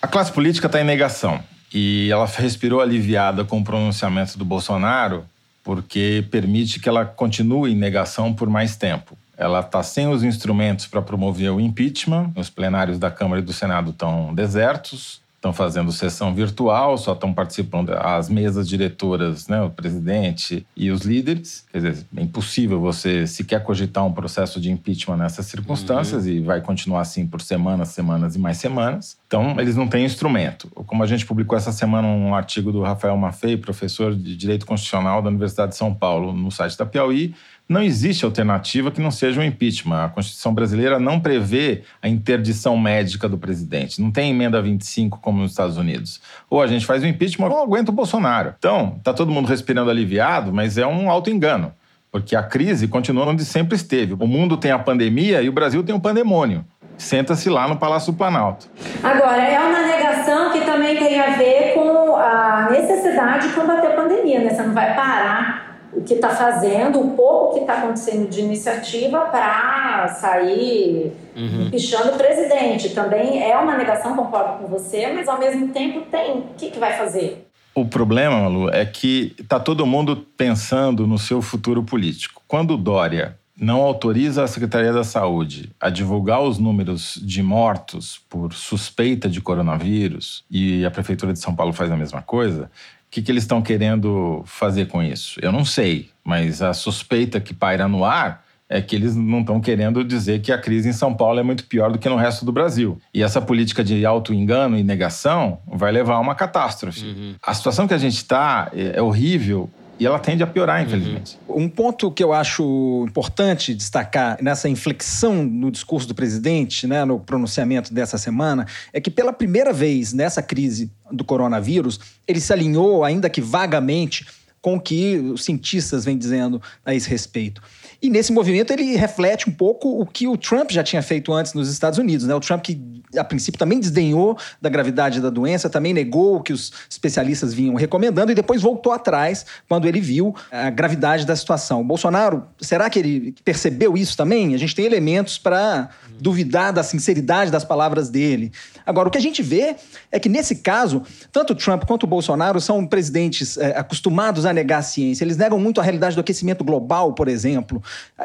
Speaker 5: a classe política está em negação e ela respirou aliviada com o pronunciamento do Bolsonaro porque permite que ela continue em negação por mais tempo. Ela está sem os instrumentos para promover o impeachment, os plenários da Câmara e do Senado estão desertos, estão fazendo sessão virtual, só estão participando as mesas diretoras, né, o presidente e os líderes. Quer dizer, é impossível você sequer cogitar um processo de impeachment nessas circunstâncias uhum. e vai continuar assim por semanas, semanas e mais semanas. Então, eles não têm instrumento. Como a gente publicou essa semana um artigo do Rafael Maffei, professor de Direito Constitucional da Universidade de São Paulo, no site da Piauí, não existe alternativa que não seja o impeachment. A Constituição brasileira não prevê a interdição médica do presidente. Não tem emenda 25 como nos Estados Unidos. Ou a gente faz o impeachment ou aguenta o Bolsonaro. Então, está todo mundo respirando aliviado, mas é um auto-engano. Porque a crise continua onde sempre esteve. O mundo tem a pandemia e o Brasil tem o pandemônio. Senta-se lá no Palácio do Planalto.
Speaker 4: Agora, é uma negação que também tem a ver com a necessidade de combater a pandemia, né? Você não vai parar o que está fazendo, o pouco que está acontecendo de iniciativa para sair uhum. pichando o presidente. Também é uma negação, concordo com você, mas ao mesmo tempo tem. O que, que vai fazer?
Speaker 5: O problema, Malu, é que está todo mundo pensando no seu futuro político. Quando o Dória não autoriza a Secretaria da Saúde a divulgar os números de mortos por suspeita de coronavírus e a Prefeitura de São Paulo faz a mesma coisa, que, que eles estão querendo fazer com isso? Eu não sei, mas a suspeita que paira no ar é que eles não estão querendo dizer que a crise em São Paulo é muito pior do que no resto do Brasil. E essa política de auto-engano e negação vai levar a uma catástrofe. Uhum. A situação que a gente está é, é horrível e ela tende a piorar, infelizmente.
Speaker 7: Uhum. Um ponto que eu acho importante destacar nessa inflexão no discurso do presidente, né, no pronunciamento dessa semana, é que pela primeira vez nessa crise do coronavírus, ele se alinhou, ainda que vagamente, com o que os cientistas vêm dizendo a esse respeito. E nesse movimento ele reflete um pouco o que o Trump já tinha feito antes nos Estados Unidos. Né? O Trump, que a princípio também desdenhou da gravidade da doença, também negou o que os especialistas vinham recomendando e depois voltou atrás quando ele viu a gravidade da situação. O Bolsonaro, será que ele percebeu isso também? A gente tem elementos para duvidar da sinceridade das palavras dele. Agora, o que a gente vê é que nesse caso, tanto o Trump quanto o Bolsonaro são presidentes é, acostumados a negar a ciência. Eles negam muito a realidade do aquecimento global, por exemplo.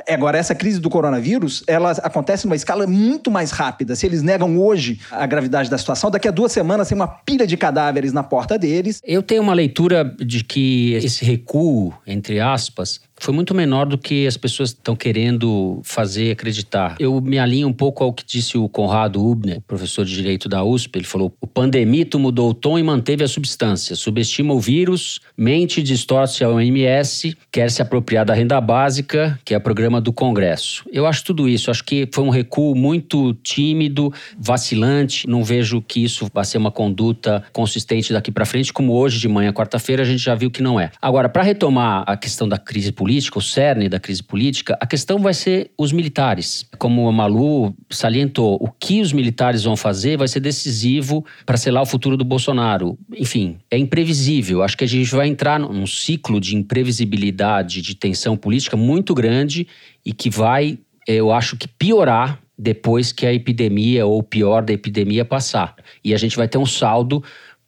Speaker 7: Agora, essa crise do coronavírus, ela acontece numa escala muito mais rápida. Se eles negam hoje a gravidade da situação, daqui a duas semanas tem uma pilha de cadáveres na porta deles.
Speaker 2: Eu tenho uma leitura de que esse recuo, entre aspas, foi muito menor do que as pessoas estão querendo fazer acreditar. Eu me alinho um pouco ao que disse o Conrado Ubner, professor de Direito da USP. Ele falou: o pandemito mudou o tom e manteve a substância. Subestima o vírus, mente, distorce a OMS, quer se apropriar da renda básica, que é programa do Congresso. Eu acho tudo isso. Acho que foi um recuo muito tímido, vacilante. Não vejo que isso vai ser uma conduta consistente daqui para frente, como hoje de manhã, quarta-feira, a gente já viu que não é. Agora, para retomar a questão da crise política, política, o cerne da crise política, a questão vai ser os militares. Como a Malu salientou, o que os militares vão fazer vai ser decisivo para selar o futuro do Bolsonaro. Enfim, é imprevisível. Acho que a gente vai entrar num ciclo de imprevisibilidade, de tensão política muito grande e que vai, eu acho que piorar depois que a epidemia ou pior da epidemia passar. E a gente vai ter um saldo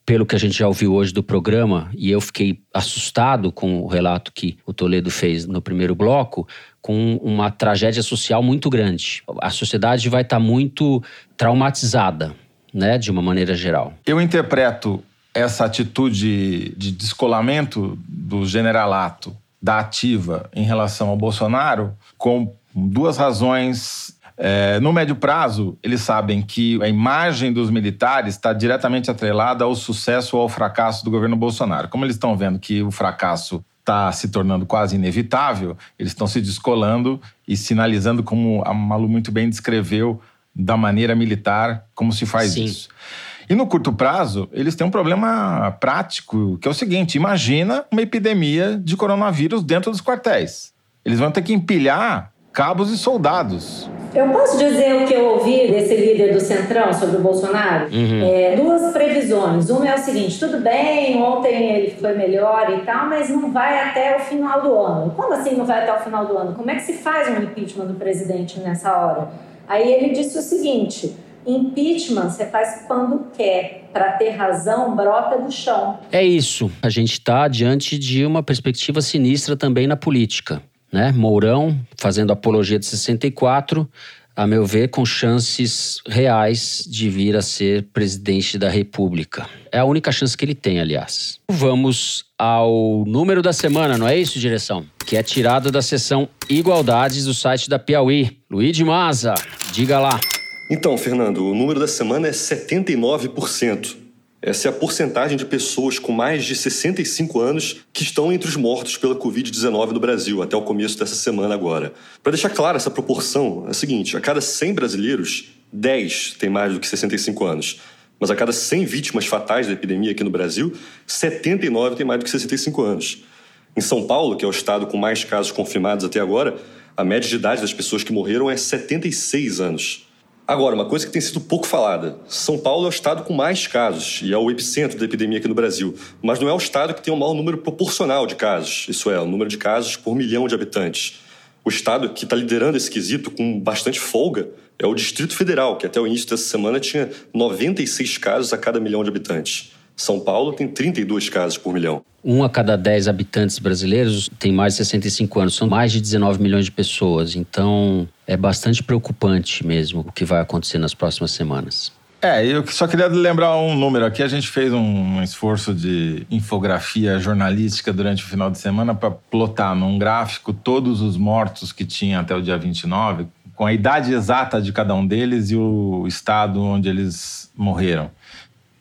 Speaker 2: pelo que a gente já ouviu hoje do programa, e eu fiquei assustado com o relato que o Toledo fez no primeiro bloco, com uma tragédia social muito grande. A sociedade vai estar tá muito traumatizada, né, de uma maneira geral.
Speaker 5: Eu interpreto essa atitude de descolamento do generalato da ativa em relação ao Bolsonaro com duas razões é, no médio prazo, eles sabem que a imagem dos militares está diretamente atrelada ao sucesso ou ao fracasso do governo Bolsonaro. Como eles estão vendo que o fracasso está se tornando quase inevitável, eles estão se descolando e sinalizando, como a Malu muito bem descreveu, da maneira militar, como se faz Sim. isso. E no curto prazo, eles têm um problema prático, que é o seguinte: imagina uma epidemia de coronavírus dentro dos quartéis. Eles vão ter que empilhar cabos e soldados.
Speaker 4: Eu posso dizer o que eu ouvi desse líder do Centrão sobre o Bolsonaro? Uhum. É, duas previsões. Uma é o seguinte: tudo bem, ontem ele foi melhor e tal, mas não vai até o final do ano. Como assim não vai até o final do ano? Como é que se faz um impeachment do presidente nessa hora? Aí ele disse o seguinte: Impeachment você faz quando quer. Para ter razão, brota do chão.
Speaker 2: É isso. A gente está diante de uma perspectiva sinistra também na política né? Mourão fazendo apologia de 64, a meu ver, com chances reais de vir a ser presidente da República. É a única chance que ele tem, aliás. Vamos ao número da semana, não é isso, direção? Que é tirado da seção Igualdades do site da Piauí. Luiz Maza, diga lá.
Speaker 10: Então, Fernando, o número da semana é 79%. Essa é a porcentagem de pessoas com mais de 65 anos que estão entre os mortos pela Covid-19 no Brasil, até o começo dessa semana agora. Para deixar clara essa proporção, é o seguinte: a cada 100 brasileiros, 10 têm mais do que 65 anos. Mas a cada 100 vítimas fatais da epidemia aqui no Brasil, 79 têm mais do que 65 anos. Em São Paulo, que é o estado com mais casos confirmados até agora, a média de idade das pessoas que morreram é 76 anos. Agora, uma coisa que tem sido pouco falada: São Paulo é o estado com mais casos e é o epicentro da epidemia aqui no Brasil, mas não é o estado que tem o maior número proporcional de casos, isso é, o número de casos por milhão de habitantes. O estado que está liderando esse quesito com bastante folga é o Distrito Federal, que até o início dessa semana tinha 96 casos a cada milhão de habitantes. São Paulo tem 32 casos por milhão.
Speaker 2: Um a cada 10 habitantes brasileiros tem mais de 65 anos. São mais de 19 milhões de pessoas. Então, é bastante preocupante mesmo o que vai acontecer nas próximas semanas.
Speaker 5: É, eu só queria lembrar um número aqui. A gente fez um esforço de infografia jornalística durante o final de semana para plotar num gráfico todos os mortos que tinha até o dia 29, com a idade exata de cada um deles e o estado onde eles morreram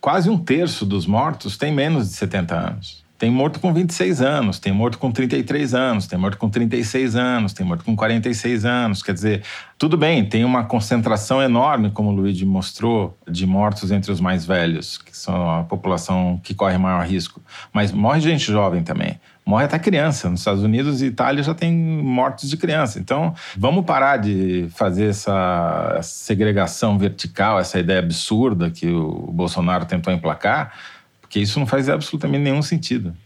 Speaker 5: quase um terço dos mortos tem menos de 70 anos. Tem morto com 26 anos, tem morto com 33 anos, tem morto com 36 anos, tem morto com 46 anos. Quer dizer, tudo bem, tem uma concentração enorme, como o Luigi mostrou, de mortos entre os mais velhos, que são a população que corre maior risco. Mas morre gente jovem também morre até criança. Nos Estados Unidos e Itália já tem mortes de criança. Então, vamos parar de fazer essa segregação vertical, essa ideia absurda que o Bolsonaro tentou emplacar, porque isso não faz absolutamente nenhum sentido.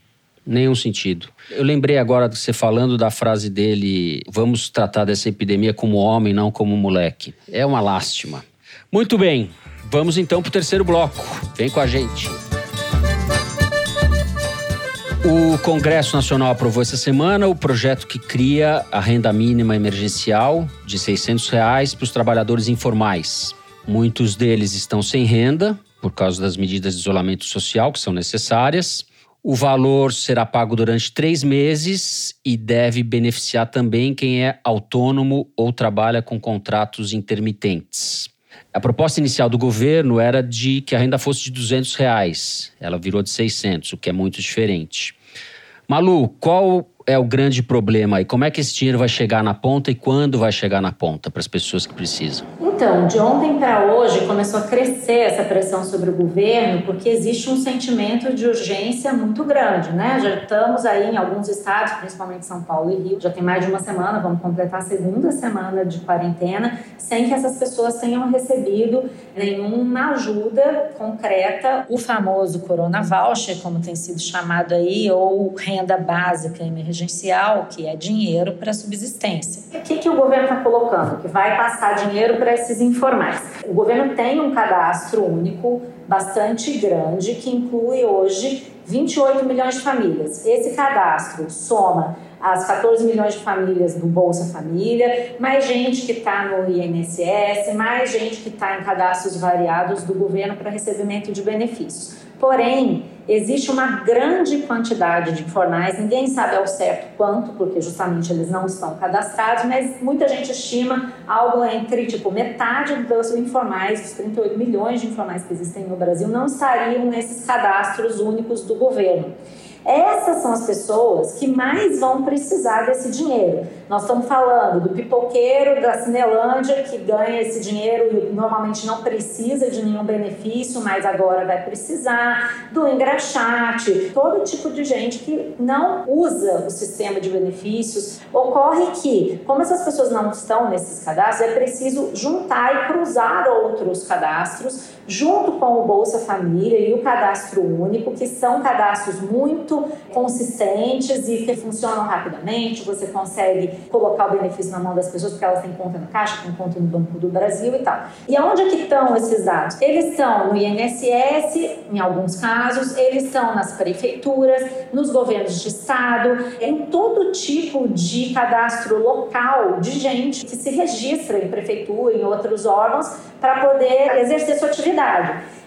Speaker 2: Nenhum sentido. Eu lembrei agora de você falando da frase dele: vamos tratar dessa epidemia como homem, não como moleque. É uma lástima. Muito bem, vamos então para o terceiro bloco. Vem com a gente. O Congresso Nacional aprovou essa semana o projeto que cria a renda mínima emergencial de 600 reais para os trabalhadores informais. Muitos deles estão sem renda por causa das medidas de isolamento social que são necessárias. O valor será pago durante três meses e deve beneficiar também quem é autônomo ou trabalha com contratos intermitentes. A proposta inicial do governo era de que a renda fosse de 200 reais. Ela virou de 600, o que é muito diferente. Malu, qual é o grande problema aí? Como é que esse dinheiro vai chegar na ponta e quando vai chegar na ponta para as pessoas que precisam?
Speaker 4: Então, de ontem para hoje começou a crescer essa pressão sobre o governo, porque existe um sentimento de urgência muito grande, né? Já estamos aí em alguns estados, principalmente São Paulo e Rio, já tem mais de uma semana, vamos completar a segunda semana de quarentena, sem que essas pessoas tenham recebido nenhuma ajuda concreta. O famoso Corona Voucher, como tem sido chamado aí, ou renda básica emergencial, que é dinheiro para subsistência. O que, que o governo está colocando? Que vai passar dinheiro para esses informais. O governo tem um cadastro único bastante grande que inclui hoje 28 milhões de famílias. Esse cadastro soma as 14 milhões de famílias do Bolsa Família, mais gente que está no INSS, mais gente que está em cadastros variados do governo para recebimento de benefícios. Porém, existe uma grande quantidade de informais, ninguém sabe ao certo quanto, porque justamente eles não estão cadastrados, mas muita gente estima algo entre tipo metade dos informais, dos 38 milhões de informais que existem no Brasil, não estariam nesses cadastros únicos do governo. Essas são as pessoas que mais vão precisar desse dinheiro. Nós estamos falando do pipoqueiro da Cinelândia, que ganha esse dinheiro e normalmente não precisa de nenhum benefício, mas agora vai precisar, do engraxate, todo tipo de gente que não usa o sistema de benefícios. Ocorre que, como essas pessoas não estão nesses cadastros, é preciso juntar e cruzar outros cadastros junto com o Bolsa Família e o Cadastro Único, que são cadastros muito consistentes e que funcionam rapidamente. Você consegue colocar o benefício na mão das pessoas porque elas têm conta na Caixa, têm conta no Banco do Brasil e tal. E aonde é que estão esses dados? Eles estão no INSS, em alguns casos, eles estão nas prefeituras, nos governos de estado, em todo tipo de cadastro local de gente que se registra em prefeitura, em outros órgãos, para poder exercer sua atividade.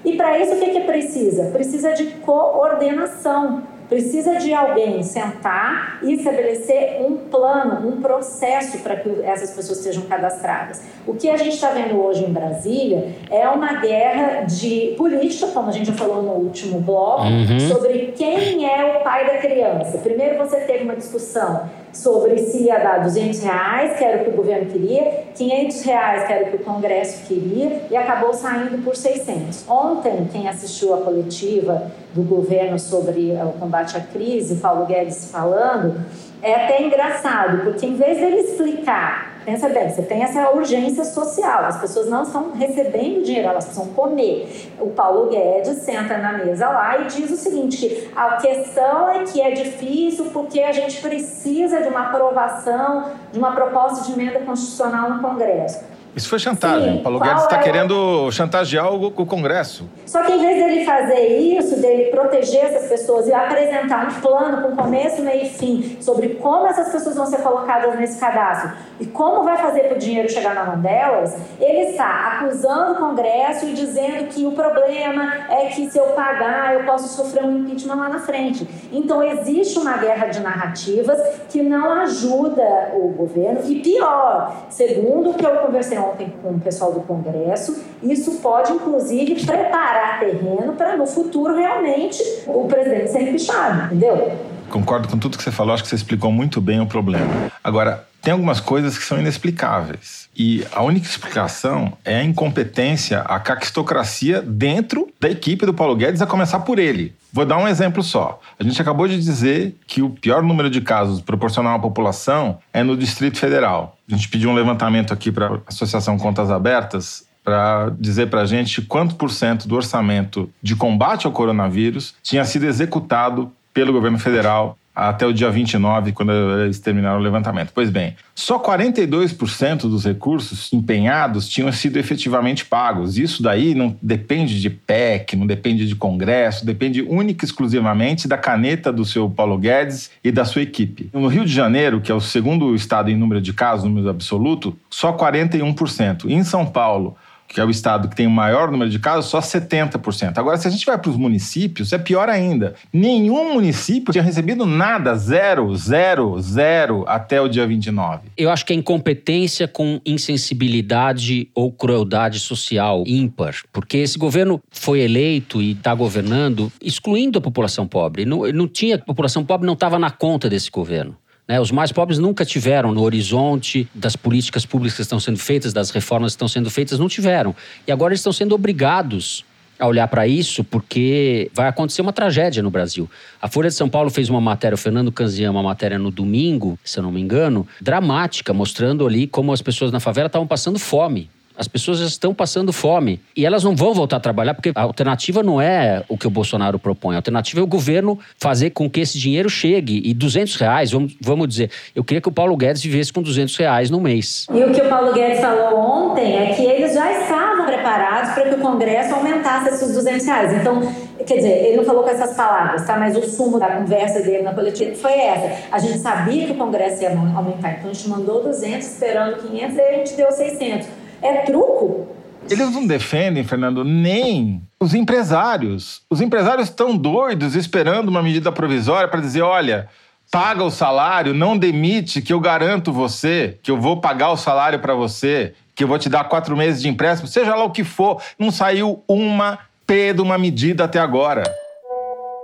Speaker 4: E para isso o que, que precisa? Precisa de coordenação Precisa de alguém sentar e estabelecer um plano, um processo para que essas pessoas sejam cadastradas. O que a gente está vendo hoje em Brasília é uma guerra de política, como a gente já falou no último bloco, uhum. sobre quem é o pai da criança. Primeiro você teve uma discussão sobre se ia dar 200 reais, que era o que o governo queria, 500 reais, que era o que o Congresso queria, e acabou saindo por 600. Ontem, quem assistiu a coletiva do governo sobre o combate à crise, Paulo Guedes falando, é até engraçado, porque em vez dele explicar pensa bem, você tem essa urgência social, as pessoas não estão recebendo dinheiro, elas precisam comer. O Paulo Guedes senta na mesa lá e diz o seguinte: a questão é que é difícil porque a gente precisa de uma aprovação de uma proposta de emenda constitucional no Congresso.
Speaker 5: Isso foi chantagem. Sim, Paulo Guedes está é... querendo chantagear o, o, Congresso.
Speaker 4: Só que em vez dele fazer isso, dele proteger essas pessoas e apresentar um plano com começo, meio e fim sobre como essas pessoas vão ser colocadas nesse cadastro e como vai fazer para o dinheiro chegar na mão delas, ele está acusando o Congresso e dizendo que o problema é que se eu pagar eu posso sofrer um impeachment lá na frente. Então existe uma guerra de narrativas que não ajuda o governo e pior, segundo o que eu conversei ontem com o pessoal do Congresso, isso pode, inclusive, preparar terreno para, no futuro, realmente, o presidente ser empichado, entendeu?
Speaker 5: Concordo com tudo que você falou, acho que você explicou muito bem o problema. Agora, tem algumas coisas que são inexplicáveis. E a única explicação é a incompetência, a caquistocracia dentro da equipe do Paulo Guedes, a começar por ele. Vou dar um exemplo só. A gente acabou de dizer que o pior número de casos proporcional à população é no Distrito Federal. A gente pediu um levantamento aqui para a Associação Contas Abertas para dizer para a gente quanto por cento do orçamento de combate ao coronavírus tinha sido executado pelo governo federal até o dia 29, quando eles terminaram o levantamento. Pois bem, só 42% dos recursos empenhados tinham sido efetivamente pagos. Isso daí não depende de PEC, não depende de Congresso, depende única e exclusivamente da caneta do seu Paulo Guedes e da sua equipe. No Rio de Janeiro, que é o segundo estado em número de casos, número absoluto, só 41%. em São Paulo, que é o estado que tem o maior número de casos, só 70%. Agora, se a gente vai para os municípios, é pior ainda. Nenhum município tinha recebido nada, zero, zero, zero, até o dia 29.
Speaker 2: Eu acho que é incompetência com insensibilidade ou crueldade social ímpar, porque esse governo foi eleito e está governando excluindo a população pobre. Não, não tinha, a população pobre não estava na conta desse governo. Né? Os mais pobres nunca tiveram no horizonte das políticas públicas que estão sendo feitas, das reformas que estão sendo feitas, não tiveram. E agora eles estão sendo obrigados a olhar para isso, porque vai acontecer uma tragédia no Brasil. A Folha de São Paulo fez uma matéria, o Fernando Canzian, uma matéria no domingo, se eu não me engano, dramática, mostrando ali como as pessoas na favela estavam passando fome. As pessoas estão passando fome e elas não vão voltar a trabalhar porque a alternativa não é o que o Bolsonaro propõe. A alternativa é o governo fazer com que esse dinheiro chegue. E 200 reais, vamos, vamos dizer, eu queria que o Paulo Guedes vivesse com 200 reais no mês.
Speaker 4: E o que o Paulo Guedes falou ontem é que eles já estavam preparados para que o Congresso aumentasse esses 200 reais. Então, quer dizer, ele não falou com essas palavras, tá? Mas o sumo da conversa dele na coletiva foi essa. A gente sabia que o Congresso ia aumentar, então a gente mandou 200 esperando 500 e a gente deu 600. É truco?
Speaker 5: Eles não defendem, Fernando, nem os empresários. Os empresários estão doidos esperando uma medida provisória para dizer: olha, paga o salário, não demite, que eu garanto você, que eu vou pagar o salário para você, que eu vou te dar quatro meses de empréstimo, seja lá o que for. Não saiu uma P de uma medida até agora.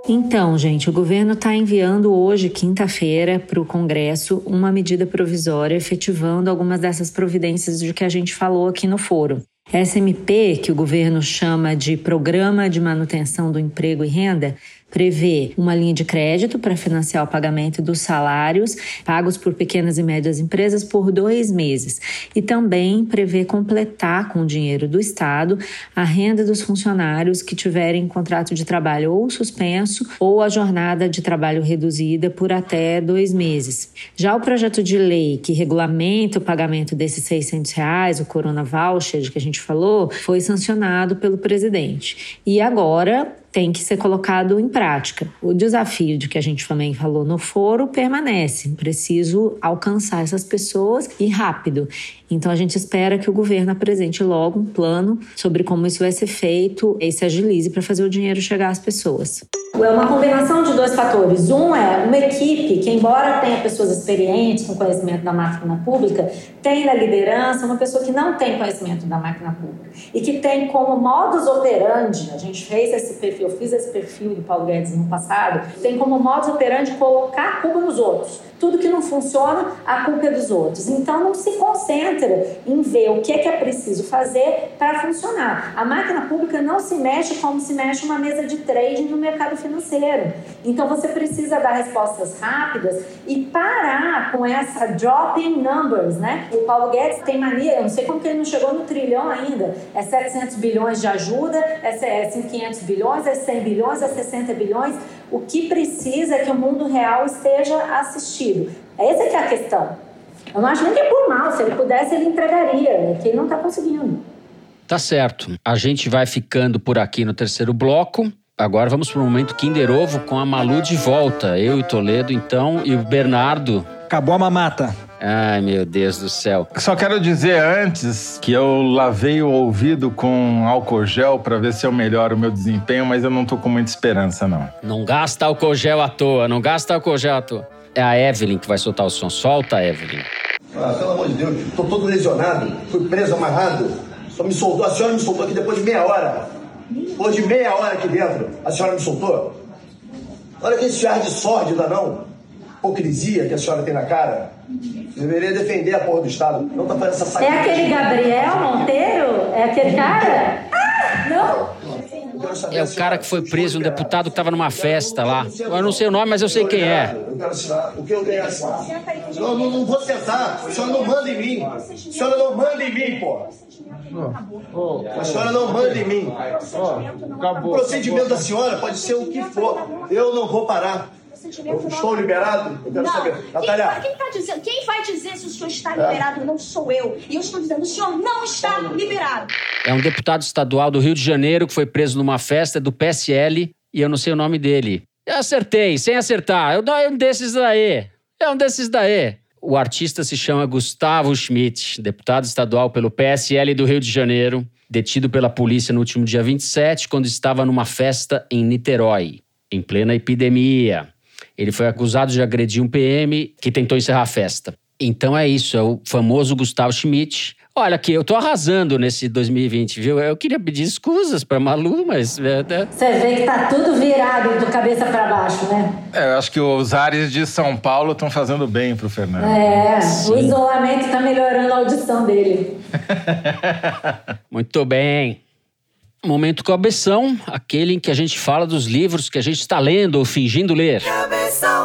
Speaker 11: Então, gente, o governo está enviando hoje, quinta-feira, para o Congresso uma medida provisória efetivando algumas dessas providências de que a gente falou aqui no foro. SMP, que o governo chama de Programa de Manutenção do Emprego e Renda, prevê uma linha de crédito para financiar o pagamento dos salários pagos por pequenas e médias empresas por dois meses e também prevê completar com o dinheiro do Estado a renda dos funcionários que tiverem contrato de trabalho ou suspenso ou a jornada de trabalho reduzida por até dois meses. Já o projeto de lei que regulamenta o pagamento desses 600 reais, o Corona Voucher que a gente falou, foi sancionado pelo presidente. E agora tem que ser colocado em prática. O desafio de que a gente também falou no foro permanece. Preciso alcançar essas pessoas e rápido. Então a gente espera que o governo apresente logo um plano sobre como isso vai ser feito e se agilize para fazer o dinheiro chegar às pessoas.
Speaker 4: É uma combinação de dois fatores. Um é uma equipe que, embora tenha pessoas experientes com conhecimento da máquina pública, tem na liderança uma pessoa que não tem conhecimento da máquina pública e que tem como modus operandi, a gente fez esse perfil, eu fiz esse perfil do Paulo Guedes no passado, tem como modus operandi colocar a culpa nos outros. Tudo que não funciona, a culpa é dos outros. Então não se concentra em ver o que é que é preciso fazer para funcionar. A máquina pública não se mexe como se mexe uma mesa de trading no mercado financeiro. Então você precisa dar respostas rápidas e parar com essa dropping numbers, né? O Paulo Guedes tem mania, eu não sei como que ele não chegou no trilhão ainda. É 700 bilhões de ajuda, é 500 bilhões, é 100 bilhões, é 60 bilhões. O que precisa é que o mundo real esteja assistido. Essa é que é a questão. Eu não acho nem que é por mal. Se ele pudesse, ele entregaria. É que ele não está conseguindo.
Speaker 2: Tá certo. A gente vai ficando por aqui no terceiro bloco. Agora vamos para o momento Kinder Ovo com a Malu de volta. Eu e Toledo, então, e o Bernardo.
Speaker 7: Acabou a mamata.
Speaker 2: Ai, meu Deus do céu.
Speaker 5: Só quero dizer antes que eu lavei o ouvido com álcool gel para ver se eu melhoro o meu desempenho, mas eu não tô com muita esperança, não.
Speaker 2: Não gasta álcool gel à toa, não gasta álcool gel à toa. É a Evelyn que vai soltar o som. Solta, Evelyn.
Speaker 12: Ah, pelo amor de Deus, tô todo lesionado, fui preso, amarrado. Só me soltou, a senhora me soltou aqui depois de meia hora. Depois de meia hora aqui dentro, a senhora me soltou. Olha que esse ar de sórdida, não. Hipocrisia que a senhora tem na cara. Deveria defender a porra do Estado. Não tá fazendo essa
Speaker 4: sacanagem. É aquele Gabriel Monteiro? É aquele cara? Ah, não!
Speaker 2: É o cara que foi preso, um deputado que estava numa festa lá. Eu não sei o nome, mas eu sei quem é.
Speaker 12: Eu quero assinar. O que eu tenho a assinar? Não, não, não vou sentar. A senhora não manda em mim. A senhora não manda em mim, pô. A senhora não manda em mim. O procedimento da senhora pode ser o que for. Eu não vou parar. Eu estou liberado? Eu quero
Speaker 13: não.
Speaker 12: saber. Natália.
Speaker 13: Quem, quem, tá dizendo, quem vai dizer se o senhor está liberado? Não sou eu. E eu estou dizendo, o senhor não está liberado.
Speaker 2: É um deputado estadual do Rio de Janeiro que foi preso numa festa do PSL e eu não sei o nome dele. Eu acertei, sem acertar. Eu, é um desses daí. É um desses daí. O artista se chama Gustavo Schmidt, deputado estadual pelo PSL do Rio de Janeiro. detido pela polícia no último dia 27, quando estava numa festa em Niterói, em plena epidemia. Ele foi acusado de agredir um PM que tentou encerrar a festa. Então é isso, é o famoso Gustavo Schmidt. Olha aqui, eu tô arrasando nesse 2020, viu? Eu queria pedir escusas pra Malu, mas.
Speaker 4: Você vê que tá tudo virado do cabeça para baixo, né?
Speaker 5: É, eu acho que os ares de São Paulo estão fazendo bem pro Fernando.
Speaker 4: É, o isolamento tá melhorando a audição dele.
Speaker 2: Muito bem. Momento Cabeção, aquele em que a gente fala dos livros que a gente está lendo ou fingindo ler.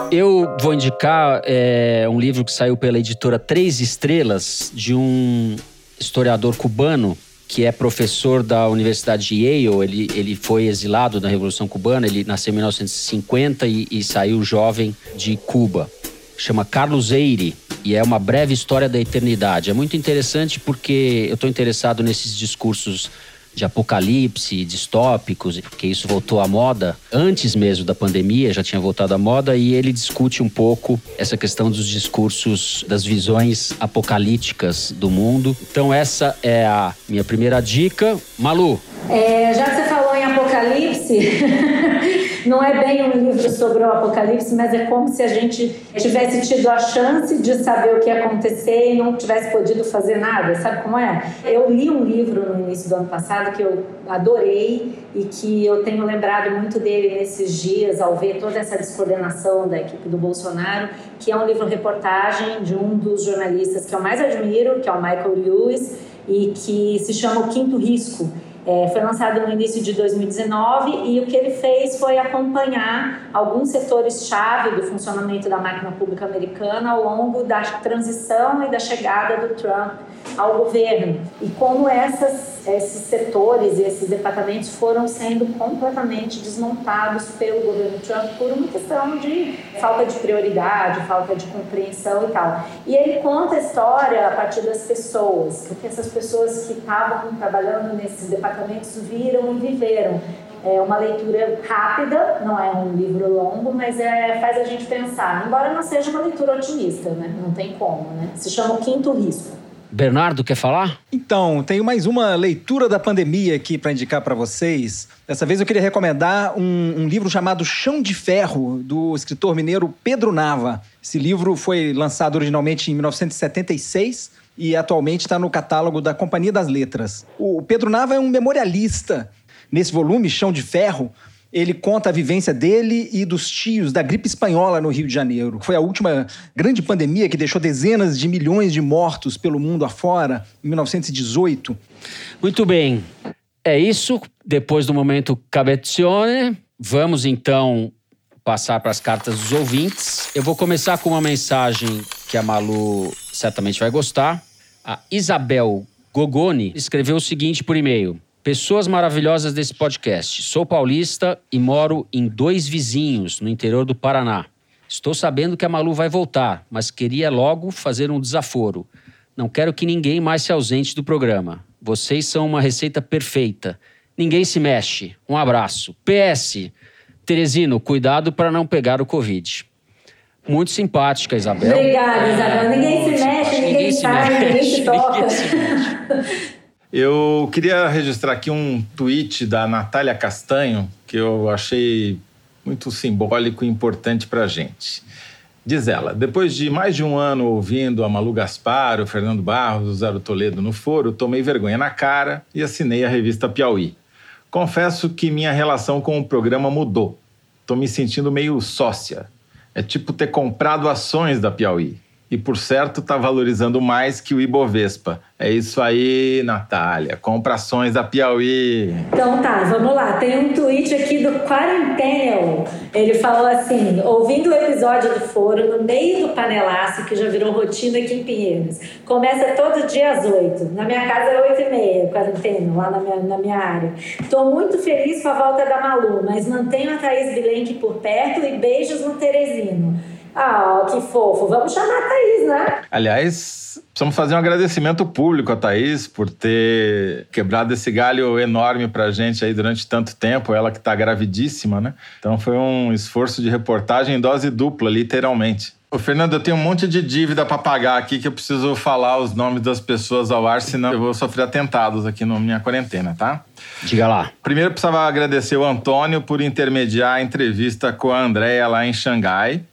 Speaker 2: Eu vou indicar é, um livro que saiu pela editora Três Estrelas, de um historiador cubano que é professor da Universidade de Yale. Ele, ele foi exilado na Revolução Cubana, ele nasceu em 1950 e, e saiu jovem de Cuba. Chama Carlos Eire e é uma breve história da eternidade. É muito interessante porque eu estou interessado nesses discursos de apocalipse, distópicos, porque isso voltou à moda antes mesmo da pandemia, já tinha voltado à moda, e ele discute um pouco essa questão dos discursos, das visões apocalípticas do mundo. Então, essa é a minha primeira dica. Malu.
Speaker 4: É, já que você falou em apocalipse. não é bem um livro sobre o apocalipse, mas é como se a gente tivesse tido a chance de saber o que ia acontecer e não tivesse podido fazer nada. Sabe como é? Eu li um livro no início do ano passado que eu adorei e que eu tenho lembrado muito dele nesses dias ao ver toda essa descoordenação da equipe do Bolsonaro, que é um livro reportagem de um dos jornalistas que eu mais admiro, que é o Michael Lewis, e que se chama O Quinto Risco é, foi lançado no início de 2019 e o que ele fez foi acompanhar alguns setores-chave do funcionamento da máquina pública americana ao longo da transição e da chegada do Trump ao governo. E como essas, esses setores e esses departamentos foram sendo completamente desmontados pelo governo Trump por uma questão de falta de prioridade, falta de compreensão e tal. E ele conta a história a partir das pessoas, porque essas pessoas que estavam trabalhando nesses departamentos viram e viveram é uma leitura rápida, não é um livro longo, mas é, faz a gente pensar, embora não seja uma leitura otimista, né? Não tem como, né? Se chama O Quinto Risco.
Speaker 2: Bernardo, quer falar?
Speaker 7: Então, tenho mais uma leitura da pandemia aqui para indicar para vocês. Dessa vez eu queria recomendar um, um, livro chamado Chão de Ferro, do escritor mineiro Pedro Nava. Esse livro foi lançado originalmente em 1976 e atualmente está no catálogo da Companhia das Letras. O Pedro Nava é um memorialista. Nesse volume, Chão de Ferro, ele conta a vivência dele e dos tios da gripe espanhola no Rio de Janeiro. Foi a última grande pandemia que deixou dezenas de milhões de mortos pelo mundo afora, em 1918.
Speaker 2: Muito bem. É isso. Depois do momento Cabezione, vamos então passar para as cartas dos ouvintes. Eu vou começar com uma mensagem que a Malu certamente vai gostar. A Isabel Gogoni escreveu o seguinte por e-mail. Pessoas maravilhosas desse podcast. Sou paulista e moro em dois vizinhos, no interior do Paraná. Estou sabendo que a Malu vai voltar, mas queria logo fazer um desaforo. Não quero que ninguém mais se ausente do programa. Vocês são uma receita perfeita. Ninguém se mexe. Um abraço. PS. Teresino, cuidado para não pegar o Covid. Muito simpática, Isabel.
Speaker 4: Obrigada, Isabel. Ninguém se mexe, ninguém, ninguém sai, ninguém se toca. Ninguém se mexe.
Speaker 5: Eu queria registrar aqui um tweet da Natália Castanho, que eu achei muito simbólico e importante para a gente. Diz ela: depois de mais de um ano ouvindo a Malu Gaspar, o Fernando Barros, o Zero Toledo no foro, tomei vergonha na cara e assinei a revista Piauí. Confesso que minha relação com o programa mudou. Estou me sentindo meio sócia. É tipo ter comprado ações da Piauí e, por certo, está valorizando mais que o Ibovespa. É isso aí, Natália. Compra ações da Piauí.
Speaker 4: Então tá, vamos lá. Tem um tweet aqui do Quarentennial. Ele falou assim: ouvindo o episódio do foro, no meio do panelaço, que já virou rotina aqui em Pinheiros. Começa todo dia às oito. Na minha casa é oito e meia, quarentena, lá na minha, na minha área. Estou muito feliz com a volta da Malu, mas mantenho a Thaís Bilenque por perto e beijos no Teresino. Ah, que fofo. Vamos chamar a Thaís, né?
Speaker 5: Aliás, precisamos fazer um agradecimento público a Thaís por ter quebrado esse galho enorme pra gente aí durante tanto tempo. Ela que tá gravidíssima, né? Então foi um esforço de reportagem em dose dupla, literalmente. Ô, Fernando, eu tenho um monte de dívida para pagar aqui que eu preciso falar os nomes das pessoas ao ar, senão eu vou sofrer atentados aqui na minha quarentena, tá?
Speaker 2: Diga lá.
Speaker 5: Primeiro, eu precisava agradecer o Antônio por intermediar a entrevista com a Andréia lá em Xangai.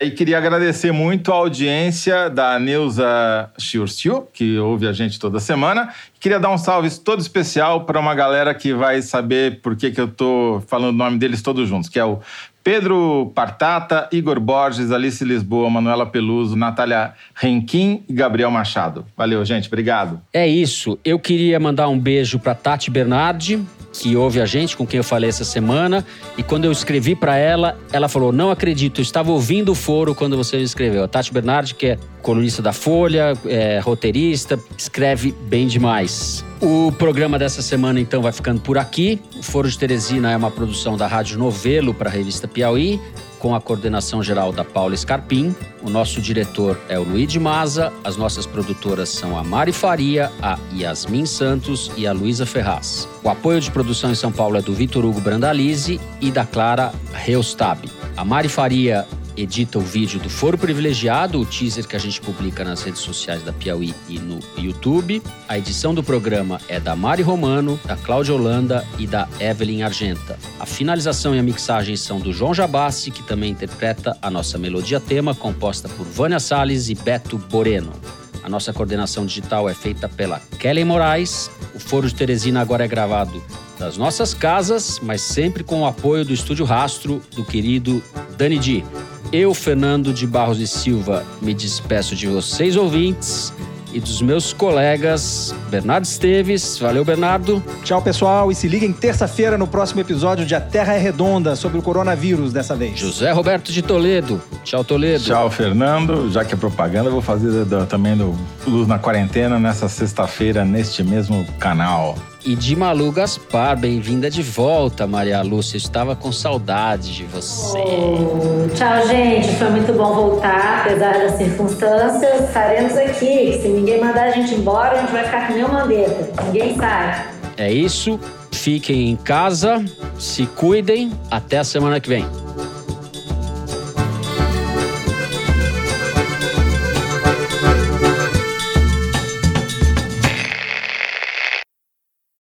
Speaker 5: E queria agradecer muito a audiência da Neuza Xiurxiu, que ouve a gente toda semana. Queria dar um salve todo especial para uma galera que vai saber por que, que eu tô falando o nome deles todos juntos, que é o Pedro Partata, Igor Borges, Alice Lisboa, Manuela Peluso, Natália Renquim e Gabriel Machado. Valeu, gente. Obrigado.
Speaker 2: É isso. Eu queria mandar um beijo para Tati Bernardi, que ouve a gente, com quem eu falei essa semana. E quando eu escrevi para ela, ela falou: Não acredito, eu estava ouvindo o foro quando você me escreveu. A Tati Bernardi, que é colunista da Folha, é roteirista, escreve bem demais. O programa dessa semana, então, vai ficando por aqui. O Foro de Teresina é uma produção da Rádio Novelo para a revista Piauí com a coordenação geral da Paula Scarpim. O nosso diretor é o Luiz Maza. As nossas produtoras são a Mari Faria, a Yasmin Santos e a Luísa Ferraz. O apoio de produção em São Paulo é do Vitor Hugo Brandalize e da Clara Reustab. A Mari Faria edita o vídeo do Foro Privilegiado, o teaser que a gente publica nas redes sociais da Piauí e no YouTube. A edição do programa é da Mari Romano, da Cláudia Holanda e da Evelyn Argenta. A finalização e a mixagem são do João Jabassi, que também interpreta a nossa melodia tema, composta por Vânia Salles e Beto Boreno. A nossa coordenação digital é feita pela Kelly Moraes. O Foro de Teresina agora é gravado das nossas casas, mas sempre com o apoio do Estúdio Rastro, do querido Dani Di. Eu, Fernando de Barros e Silva, me despeço de vocês, ouvintes, e dos meus colegas Bernardo Esteves. Valeu, Bernardo.
Speaker 7: Tchau, pessoal. E se liguem terça-feira no próximo episódio de A Terra é Redonda, sobre o coronavírus dessa vez.
Speaker 2: José Roberto de Toledo. Tchau, Toledo.
Speaker 5: Tchau, Fernando. Já que é propaganda, eu vou fazer também do Luz na Quarentena nessa sexta-feira, neste mesmo canal.
Speaker 2: E de Malu Gaspar, bem-vinda de volta, Maria Lúcia. Estava com saudade de você.
Speaker 4: Oh, tchau, gente. Foi muito bom voltar, apesar das circunstâncias. Estaremos aqui. Se ninguém mandar a gente embora, a gente vai ficar com meu mandeta. Ninguém sai.
Speaker 2: É isso. Fiquem em casa, se cuidem. Até a semana que vem.